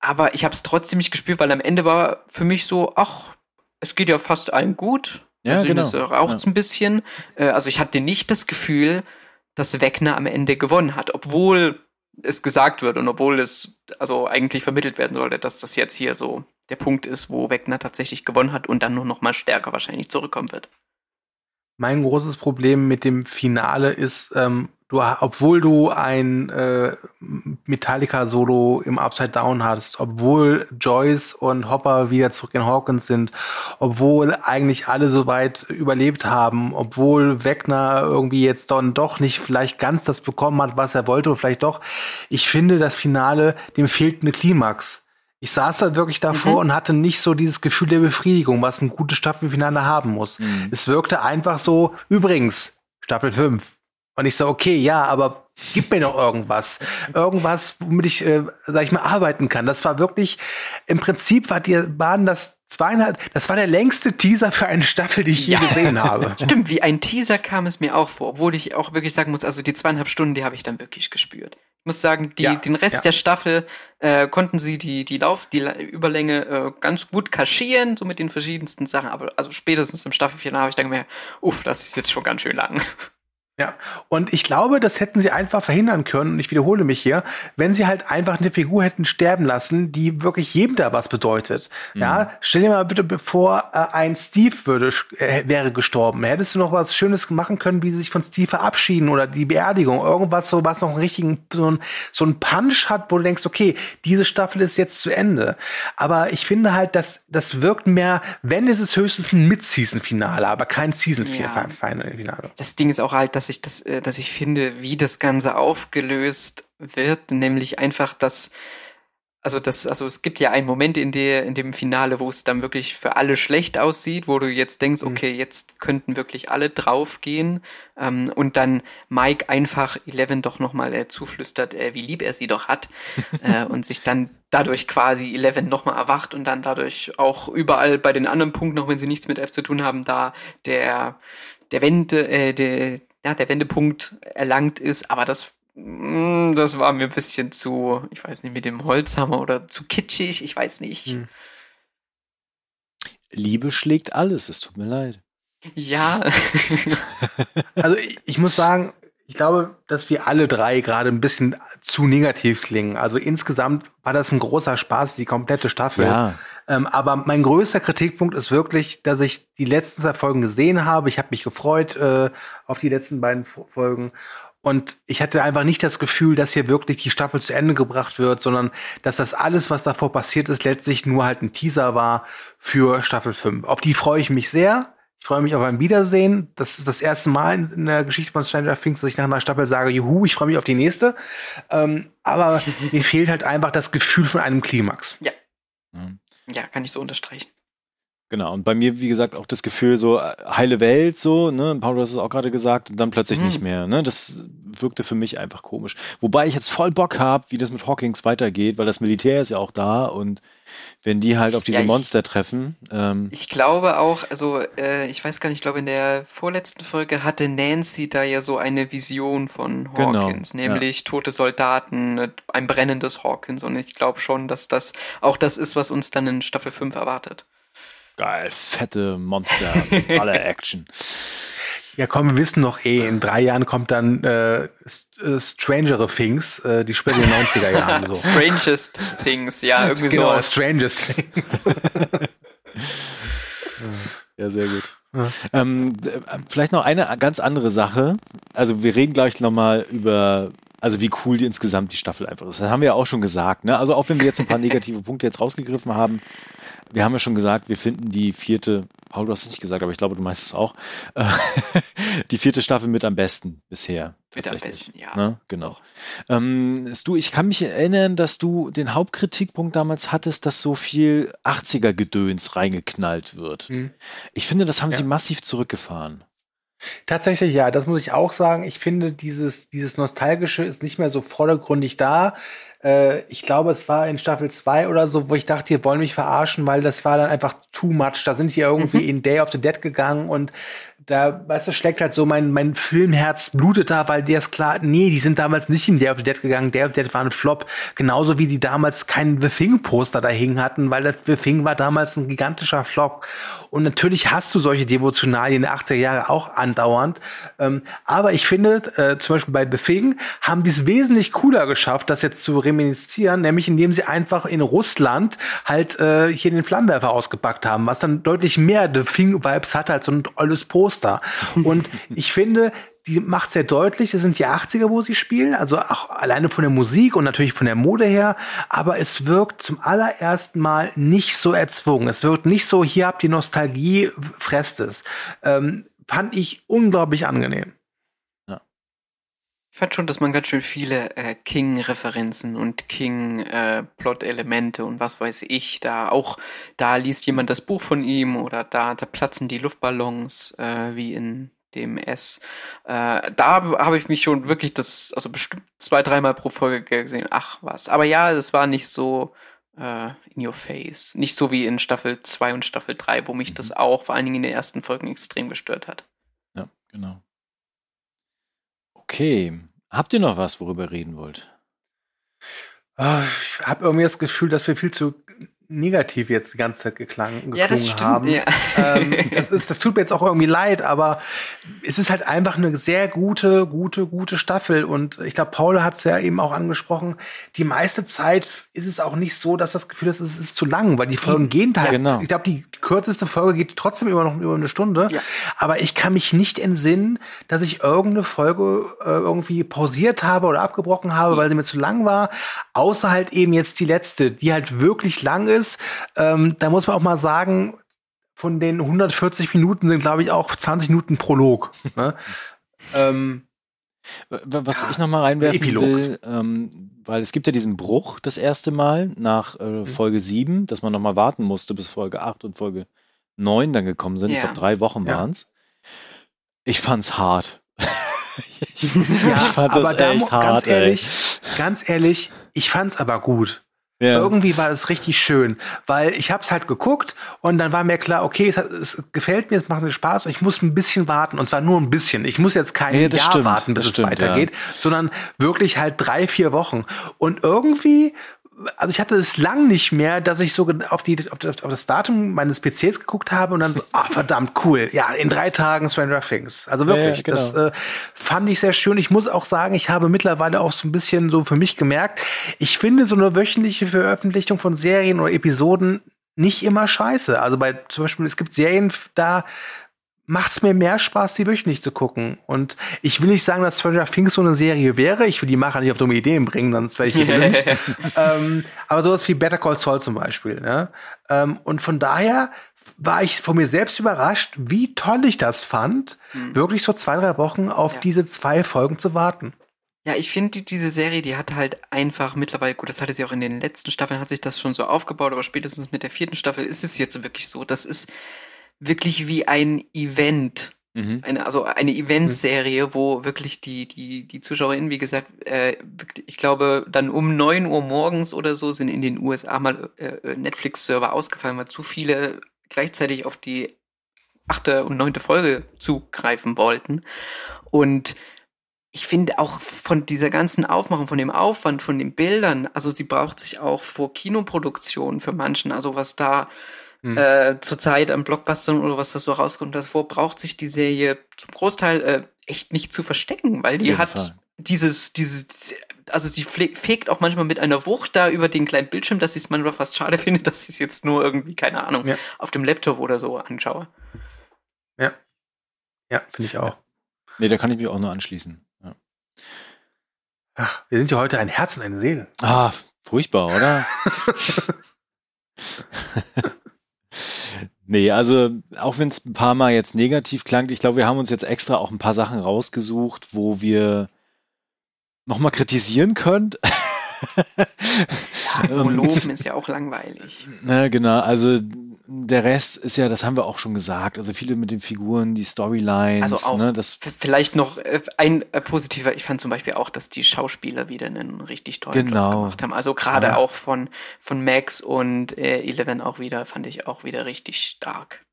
Aber ich habe es trotzdem nicht gespürt, weil am Ende war für mich so, ach, es geht ja fast allen gut. Ja, also genau. Es raucht's ein bisschen. Äh, also ich hatte nicht das Gefühl, dass Wegner am Ende gewonnen hat, obwohl es gesagt wird und obwohl es also eigentlich vermittelt werden sollte, dass das jetzt hier so der Punkt ist, wo Wegner tatsächlich gewonnen hat und dann nur noch mal stärker wahrscheinlich zurückkommen wird. Mein großes Problem mit dem Finale ist, ähm, du, obwohl du ein äh, Metallica-Solo im Upside Down hattest, obwohl Joyce und Hopper wieder zurück in Hawkins sind, obwohl eigentlich alle soweit überlebt haben, obwohl Wegner irgendwie jetzt dann doch nicht vielleicht ganz das bekommen hat, was er wollte, vielleicht doch. Ich finde, das Finale, dem fehlt eine Klimax. Ich saß da wirklich davor mhm. und hatte nicht so dieses Gefühl der Befriedigung, was ein gutes Staffelfinale haben muss. Mhm. Es wirkte einfach so, übrigens, Staffel 5. Und ich so, okay, ja, aber gib mir noch irgendwas. Irgendwas, womit ich, äh, sag ich mal, arbeiten kann. Das war wirklich, im Prinzip war die, waren das zweieinhalb, das war der längste Teaser für eine Staffel, die ich je gesehen habe. Stimmt, wie ein Teaser kam es mir auch vor, obwohl ich auch wirklich sagen muss, also die zweieinhalb Stunden, die habe ich dann wirklich gespürt. Ich muss sagen, die, ja, den Rest ja. der Staffel äh, konnten sie die, die Lauf, die Überlänge äh, ganz gut kaschieren, so mit den verschiedensten Sachen, aber also spätestens im Staffelfinale habe ich dann gemerkt, uff, das ist jetzt schon ganz schön lang. Ja, und ich glaube, das hätten sie einfach verhindern können, und ich wiederhole mich hier, wenn sie halt einfach eine Figur hätten sterben lassen, die wirklich jedem da was bedeutet. Mhm. Ja, stell dir mal bitte vor, äh, ein Steve würde, äh, wäre gestorben. Hättest du noch was Schönes machen können, wie sie sich von Steve verabschieden oder die Beerdigung, irgendwas so, was noch einen richtigen, so ein, so ein Punch hat, wo du denkst, okay, diese Staffel ist jetzt zu Ende. Aber ich finde halt, dass das wirkt mehr, wenn ist es höchstens ein Mid-Season-Finale, aber kein Season-Finale. Ja. Das Ding ist auch halt, dass ich das, äh, dass ich finde, wie das Ganze aufgelöst wird, nämlich einfach, dass also das, also es gibt ja einen Moment in der, in dem Finale, wo es dann wirklich für alle schlecht aussieht, wo du jetzt denkst, mhm. okay, jetzt könnten wirklich alle draufgehen, ähm, und dann Mike einfach Eleven doch nochmal äh, zuflüstert, äh, wie lieb er sie doch hat, äh, und sich dann dadurch quasi Eleven nochmal erwacht und dann dadurch auch überall bei den anderen Punkten, noch wenn sie nichts mit F zu tun haben, da der, der Wende, äh, der, ja, der Wendepunkt erlangt ist, aber das mm, das war mir ein bisschen zu, ich weiß nicht, mit dem Holzhammer oder zu kitschig, ich weiß nicht. Hm. Liebe schlägt alles, es tut mir leid. Ja. also ich, ich, muss sagen, ich glaube, dass wir alle drei gerade ein bisschen zu negativ klingen. Also insgesamt war das ein großer Spaß, die komplette Staffel. Ja. Ähm, aber mein größter Kritikpunkt ist wirklich, dass ich die letzten zwei Folgen gesehen habe. Ich habe mich gefreut äh, auf die letzten beiden Folgen. Und ich hatte einfach nicht das Gefühl, dass hier wirklich die Staffel zu Ende gebracht wird, sondern dass das alles, was davor passiert ist, letztlich nur halt ein Teaser war für Staffel 5. Auf die freue ich mich sehr. Ich freue mich auf ein Wiedersehen. Das ist das erste Mal in der Geschichte von Stranger Things, dass ich nach einer Staffel sage, juhu, ich freue mich auf die nächste. Ähm, aber mir fehlt halt einfach das Gefühl von einem Klimax. Ja. Ja, kann ich so unterstreichen. Genau, und bei mir, wie gesagt, auch das Gefühl, so äh, heile Welt, so, ne, Paul, du hast es auch gerade gesagt, und dann plötzlich mhm. nicht mehr, ne, das wirkte für mich einfach komisch. Wobei ich jetzt voll Bock habe, wie das mit Hawkins weitergeht, weil das Militär ist ja auch da und wenn die halt auf diese ja, ich, Monster treffen. Ähm, ich glaube auch, also äh, ich weiß gar nicht, ich glaube in der vorletzten Folge hatte Nancy da ja so eine Vision von genau, Hawkins, genau, nämlich ja. tote Soldaten, ein brennendes Hawkins und ich glaube schon, dass das auch das ist, was uns dann in Staffel 5 erwartet. Geil, fette Monster, alle Action. Ja, komm, wir wissen noch eh, in drei Jahren kommt dann äh, äh Strangere Things, äh, die später 90er Jahren. So. Strangest Things, ja, irgendwie genau, so. Strangest Things. ja, sehr gut. Ja. Ähm, vielleicht noch eine ganz andere Sache. Also wir reden gleich nochmal über, also wie cool die insgesamt die Staffel einfach ist. Das haben wir ja auch schon gesagt. Ne? Also auch wenn wir jetzt ein paar negative Punkte jetzt rausgegriffen haben, wir haben ja schon gesagt, wir finden die vierte, Paul, du hast es nicht gesagt, aber ich glaube, du meinst es auch, äh, die vierte Staffel mit am besten bisher. Mit am besten, ja. Ne? Genau. Ähm, du, ich kann mich erinnern, dass du den Hauptkritikpunkt damals hattest, dass so viel 80er-Gedöns reingeknallt wird. Mhm. Ich finde, das haben ja. sie massiv zurückgefahren. Tatsächlich, ja, das muss ich auch sagen. Ich finde, dieses, dieses Nostalgische ist nicht mehr so vordergründig da. Äh, ich glaube, es war in Staffel 2 oder so, wo ich dachte, ihr wollen mich verarschen, weil das war dann einfach too much. Da sind die irgendwie mhm. in Day of the Dead gegangen und da, weißt du, schlägt halt so mein, mein Filmherz blutet da, weil der ist klar, nee, die sind damals nicht in Day of the Dead gegangen. Day of the Dead war ein Flop. Genauso wie die damals keinen The Thing Poster da hingen hatten, weil das The Thing war damals ein gigantischer Flop. Und natürlich hast du solche Devotionalien der 80er Jahre auch andauernd. Ähm, aber ich finde, äh, zum Beispiel bei The Thing haben die es wesentlich cooler geschafft, das jetzt zu reminiszieren, nämlich indem sie einfach in Russland halt äh, hier den Flammenwerfer ausgepackt haben, was dann deutlich mehr The Thing-Vibes hat als so ein olles Poster. Und ich finde, die macht sehr deutlich, es sind die 80er, wo sie spielen, also auch alleine von der Musik und natürlich von der Mode her, aber es wirkt zum allerersten Mal nicht so erzwungen. Es wirkt nicht so, hier habt ihr Nostalgie, fresst es. Ähm, fand ich unglaublich angenehm. Ich fand schon, dass man ganz schön viele äh, King-Referenzen und King-Plot-Elemente äh, und was weiß ich da auch, da liest jemand das Buch von ihm oder da, da platzen die Luftballons äh, wie in dem S. Äh, da habe ich mich schon wirklich das, also bestimmt zwei, dreimal pro Folge gesehen, ach was. Aber ja, es war nicht so äh, in your face. Nicht so wie in Staffel 2 und Staffel 3, wo mich mhm. das auch vor allen Dingen in den ersten Folgen extrem gestört hat. Ja, genau. Okay. Habt ihr noch was, worüber ihr reden wollt? Ah, ich habe irgendwie das Gefühl, dass wir viel zu negativ jetzt die ganze Zeit geklang, ja, das stimmt, haben. Ja. Ähm, das, ist, das tut mir jetzt auch irgendwie leid, aber es ist halt einfach eine sehr gute, gute, gute Staffel. Und ich glaube, Paul hat es ja eben auch angesprochen. Die meiste Zeit ist es auch nicht so, dass das Gefühl ist, es ist zu lang, weil die Folgen gehen halt. Genau. Ich glaube, die kürzeste Folge geht trotzdem immer noch über eine Stunde. Ja. Aber ich kann mich nicht entsinnen, dass ich irgendeine Folge äh, irgendwie pausiert habe oder abgebrochen habe, weil sie mir zu lang war. Außer halt eben jetzt die letzte, die halt wirklich lang ist. Ähm, da muss man auch mal sagen, von den 140 Minuten sind, glaube ich, auch 20 Minuten Prolog. Ne? ähm, was ja, ich noch mal reinwerfen Epilog. will, ähm, weil es gibt ja diesen Bruch das erste Mal nach äh, mhm. Folge 7, dass man noch mal warten musste, bis Folge 8 und Folge 9 dann gekommen sind. Ja. Ich glaube, drei Wochen ja. waren es. Ich fand's hart. ich, ja, ich fand das echt hart. Ganz ehrlich, ey. ganz ehrlich, ich fand's aber gut. Ja. Irgendwie war es richtig schön, weil ich habe es halt geguckt und dann war mir klar, okay, es, es, gefällt mir, es macht mir Spaß und ich muss ein bisschen warten und zwar nur ein bisschen. Ich muss jetzt kein ja, Jahr stimmt, warten, bis es stimmt, weitergeht, ja. sondern wirklich halt drei, vier Wochen. Und irgendwie also ich hatte es lang nicht mehr, dass ich so auf, die, auf, auf das Datum meines PCs geguckt habe und dann so, ah, oh, verdammt, cool. Ja, in drei Tagen Stranger Things. Also wirklich, ja, genau. das äh, fand ich sehr schön. Ich muss auch sagen, ich habe mittlerweile auch so ein bisschen so für mich gemerkt, ich finde so eine wöchentliche Veröffentlichung von Serien oder Episoden nicht immer scheiße. Also bei zum Beispiel, es gibt Serien, da macht es mir mehr Spaß, die wöchentlich zu gucken. Und ich will nicht sagen, dass Stranger Things so eine Serie wäre. Ich will die Macher nicht auf dumme Ideen bringen, sonst wäre ich hier ähm, Aber sowas wie Better Call Saul zum Beispiel. Ne? Ähm, und von daher war ich von mir selbst überrascht, wie toll ich das fand, mhm. wirklich so zwei, drei Wochen auf ja. diese zwei Folgen zu warten. Ja, ich finde, diese Serie, die hat halt einfach mittlerweile, gut, das hatte sie auch in den letzten Staffeln, hat sich das schon so aufgebaut, aber spätestens mit der vierten Staffel ist es jetzt wirklich so. Das ist wirklich wie ein Event. Mhm. Eine, also eine Eventserie, mhm. wo wirklich die, die, die ZuschauerInnen, wie gesagt, äh, ich glaube, dann um neun Uhr morgens oder so sind in den USA mal äh, Netflix-Server ausgefallen, weil zu viele gleichzeitig auf die achte und neunte Folge zugreifen wollten. Und ich finde auch von dieser ganzen Aufmachung, von dem Aufwand, von den Bildern, also sie braucht sich auch vor Kinoproduktionen für manchen, also was da hm. äh, zurzeit am Blockbustern oder was da so rauskommt, davor braucht sich die Serie zum Großteil äh, echt nicht zu verstecken, weil die hat Fall. dieses, dieses, also sie fegt auch manchmal mit einer Wucht da über den kleinen Bildschirm, dass ich es manchmal fast schade finde, dass ich es jetzt nur irgendwie, keine Ahnung, ja. auf dem Laptop oder so anschaue. Ja. Ja, finde ich auch. Nee, da kann ich mich auch nur anschließen. Ja. Ach, wir sind ja heute ein Herz und eine Seele. Ah, furchtbar, oder? Nee, also auch wenn es ein paar Mal jetzt negativ klang, ich glaube, wir haben uns jetzt extra auch ein paar Sachen rausgesucht, wo wir nochmal kritisieren können. Ja, loben ist ja auch langweilig. Na, genau, also der Rest ist ja, das haben wir auch schon gesagt, also viele mit den Figuren, die Storylines. Also auch ne, das vielleicht noch äh, ein äh, positiver, ich fand zum Beispiel auch, dass die Schauspieler wieder einen richtig tollen genau. Job gemacht haben. Also gerade ja. auch von, von Max und äh, Eleven auch wieder, fand ich auch wieder richtig stark.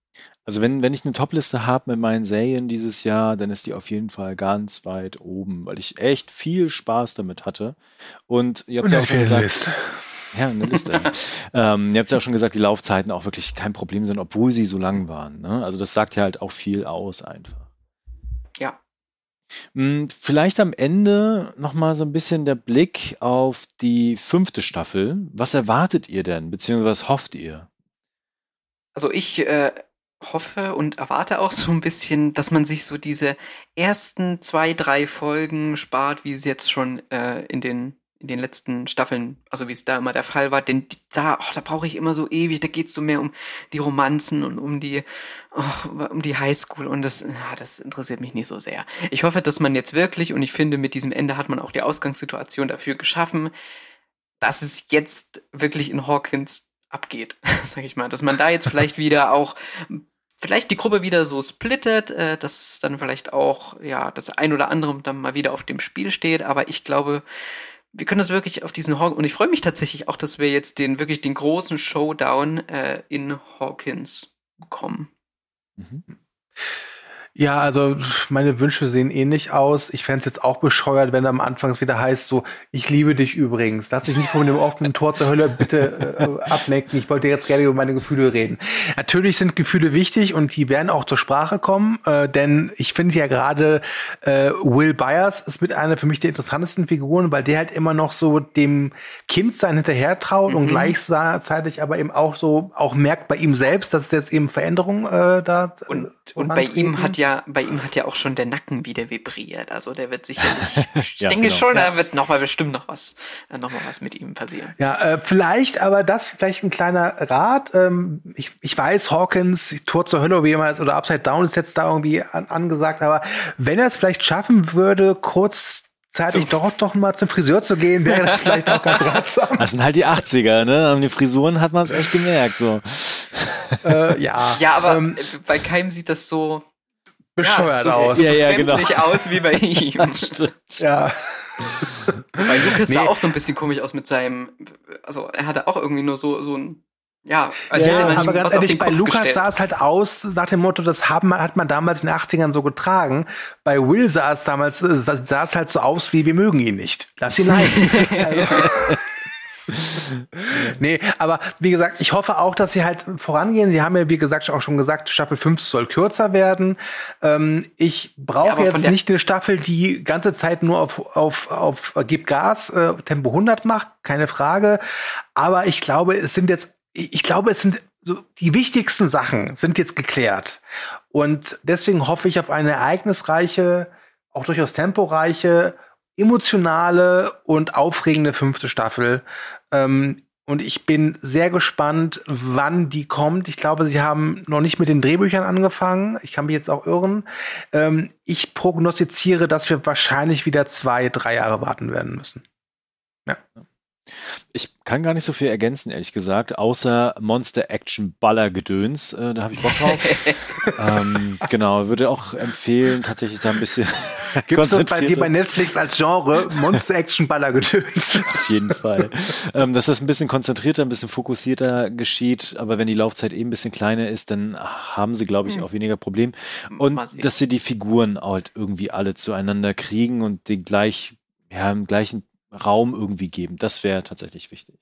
Also wenn, wenn ich eine Topliste habe mit meinen Serien dieses Jahr, dann ist die auf jeden Fall ganz weit oben, weil ich echt viel Spaß damit hatte. Und ihr habt ja auch schon gesagt, List. Ja, eine Liste. ähm, ihr habt ja auch schon gesagt, die Laufzeiten auch wirklich kein Problem sind, obwohl sie so lang waren. Ne? Also das sagt ja halt auch viel aus einfach. Ja. Hm, vielleicht am Ende nochmal so ein bisschen der Blick auf die fünfte Staffel. Was erwartet ihr denn, beziehungsweise was hofft ihr? Also ich äh, hoffe und erwarte auch so ein bisschen, dass man sich so diese ersten zwei, drei Folgen spart, wie es jetzt schon äh, in den in den letzten Staffeln, also wie es da immer der Fall war, denn da, oh, da brauche ich immer so ewig, da geht's so mehr um die Romanzen und um die, oh, um die Highschool. Und das, ja, das interessiert mich nicht so sehr. Ich hoffe, dass man jetzt wirklich, und ich finde, mit diesem Ende hat man auch die Ausgangssituation dafür geschaffen, dass es jetzt wirklich in Hawkins abgeht, sag ich mal, dass man da jetzt vielleicht wieder auch vielleicht die Gruppe wieder so splittet, äh, dass dann vielleicht auch ja das ein oder andere dann mal wieder auf dem Spiel steht, aber ich glaube, wir können das wirklich auf diesen Hawkins, und ich freue mich tatsächlich auch, dass wir jetzt den wirklich den großen Showdown äh, in Hawkins bekommen. Mhm. Ja, also meine Wünsche sehen ähnlich aus. Ich fände es jetzt auch bescheuert, wenn am Anfang wieder heißt, so, ich liebe dich übrigens. Lass dich nicht von dem offenen Tor zur Hölle bitte äh, ablenken. Ich wollte jetzt gerne über meine Gefühle reden. Natürlich sind Gefühle wichtig und die werden auch zur Sprache kommen, äh, denn ich finde ja gerade äh, Will Byers ist mit einer für mich der interessantesten Figuren, weil der halt immer noch so dem Kindsein hinterher traut mhm. und gleichzeitig aber eben auch so auch merkt bei ihm selbst, dass es jetzt eben Veränderungen äh, da und, und bei ihm hat ja bei ihm hat ja auch schon der Nacken wieder vibriert. Also der wird sicherlich, ich ja, denke genau. schon, da wird noch mal bestimmt noch was, äh, noch mal was mit ihm passieren. Ja, äh, vielleicht, aber das vielleicht ein kleiner Rat. Ähm, ich, ich weiß, Hawkins, Tor zur Hölle, wie immer oder Upside Down ist jetzt da irgendwie an, angesagt, aber wenn er es vielleicht schaffen würde, kurz zeitig doch, doch mal zum Friseur zu gehen, wäre das vielleicht auch ganz ratsam. Das sind halt die 80er, ne? An den Frisuren hat man es echt gemerkt, so. Äh, ja. Ja, aber ähm, bei Keim sieht das so, bescheuert ja, so, aus. Ja, ja, genau. aus wie bei ihm. Stimmt. Ja. Bei Lukas nee. sah auch so ein bisschen komisch aus mit seinem, also er hatte auch irgendwie nur so, so ein, ja, als ja, aber ganz ehrlich, bei Lukas gestellt. sah es halt aus, nach dem Motto, das haben, hat man damals in den 80ern so getragen. Bei Will sah es damals, sah es halt so aus wie, wir mögen ihn nicht. Lass ihn leiden. also, nee, aber wie gesagt, ich hoffe auch, dass sie halt vorangehen. Sie haben ja, wie gesagt, auch schon gesagt, Staffel 5 soll kürzer werden. Ähm, ich brauche ja, jetzt nicht eine Staffel, die ganze Zeit nur auf, auf, auf Gib Gas, äh, Tempo 100 macht, keine Frage. Aber ich glaube, es sind jetzt, ich glaube, es sind so, die wichtigsten Sachen sind jetzt geklärt. Und deswegen hoffe ich auf eine ereignisreiche, auch durchaus temporeiche emotionale und aufregende fünfte Staffel. Ähm, und ich bin sehr gespannt, wann die kommt. Ich glaube, sie haben noch nicht mit den Drehbüchern angefangen. Ich kann mich jetzt auch irren. Ähm, ich prognostiziere, dass wir wahrscheinlich wieder zwei, drei Jahre warten werden müssen. Ja. Ich kann gar nicht so viel ergänzen, ehrlich gesagt, außer Monster Action Baller Gedöns. Äh, da habe ich Bock drauf. ähm, genau, würde auch empfehlen, tatsächlich da ein bisschen. Gibt es das bei dir bei Netflix als Genre? Monster Action Baller Gedöns. Auf jeden Fall. ähm, dass das ein bisschen konzentrierter, ein bisschen fokussierter geschieht, aber wenn die Laufzeit eben ein bisschen kleiner ist, dann haben sie, glaube ich, hm. auch weniger Problem. Und dass sie die Figuren halt irgendwie alle zueinander kriegen und die gleich, ja, im gleichen Raum irgendwie geben. Das wäre tatsächlich wichtig.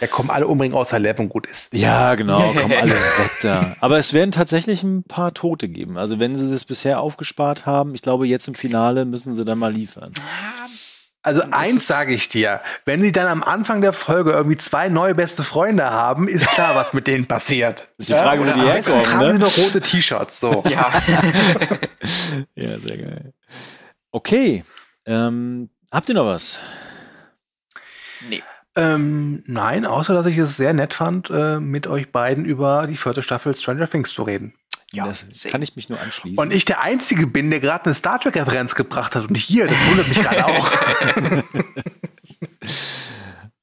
Ja, kommen alle umbringen, außer Lev und gut ist. Ja, genau, kommen alle weg da. Aber es werden tatsächlich ein paar Tote geben. Also wenn sie das bisher aufgespart haben, ich glaube, jetzt im Finale müssen sie dann mal liefern. Also das eins sage ich dir, wenn sie dann am Anfang der Folge irgendwie zwei neue beste Freunde haben, ist klar, was mit denen passiert. Das ist die Frage, ja, wo die herkommen. tragen ne? sie noch rote T-Shirts, so. Ja. ja, sehr geil. Okay, ähm, habt ihr noch was? Nee. Ähm, nein, außer dass ich es sehr nett fand, äh, mit euch beiden über die vierte Staffel Stranger Things zu reden. Ja, das kann ich mich nur anschließen. Und ich der Einzige bin, der gerade eine Star Trek-Referenz gebracht hat und nicht hier. Das wundert mich gerade auch.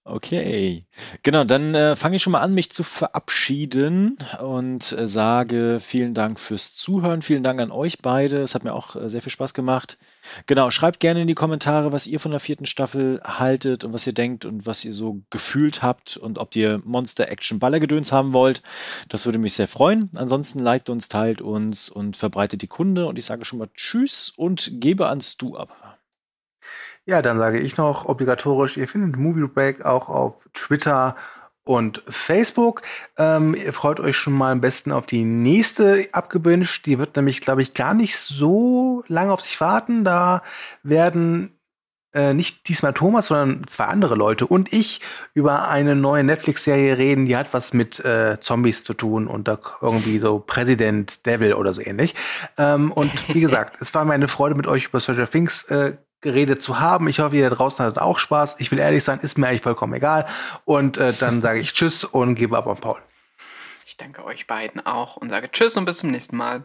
Okay, genau, dann äh, fange ich schon mal an, mich zu verabschieden und äh, sage vielen Dank fürs Zuhören, vielen Dank an euch beide, es hat mir auch äh, sehr viel Spaß gemacht. Genau, schreibt gerne in die Kommentare, was ihr von der vierten Staffel haltet und was ihr denkt und was ihr so gefühlt habt und ob ihr Monster Action Ballergedöns haben wollt. Das würde mich sehr freuen. Ansonsten liked uns, teilt uns und verbreitet die Kunde und ich sage schon mal Tschüss und gebe ans Du ab. Ja, dann sage ich noch obligatorisch, ihr findet Movie Break auch auf Twitter und Facebook. Ähm, ihr freut euch schon mal am besten auf die nächste abgewünscht. Die wird nämlich, glaube ich, gar nicht so lange auf sich warten. Da werden äh, nicht diesmal Thomas, sondern zwei andere Leute und ich über eine neue Netflix-Serie reden, die hat was mit äh, Zombies zu tun und da irgendwie so Präsident Devil oder so ähnlich. Ähm, und wie gesagt, es war mir eine Freude, mit euch über Stranger Things äh, geredet zu haben. Ich hoffe, ihr da draußen hattet auch Spaß. Ich will ehrlich sein, ist mir eigentlich vollkommen egal. Und äh, dann sage ich Tschüss und gebe ab an Paul. Ich danke euch beiden auch und sage Tschüss und bis zum nächsten Mal.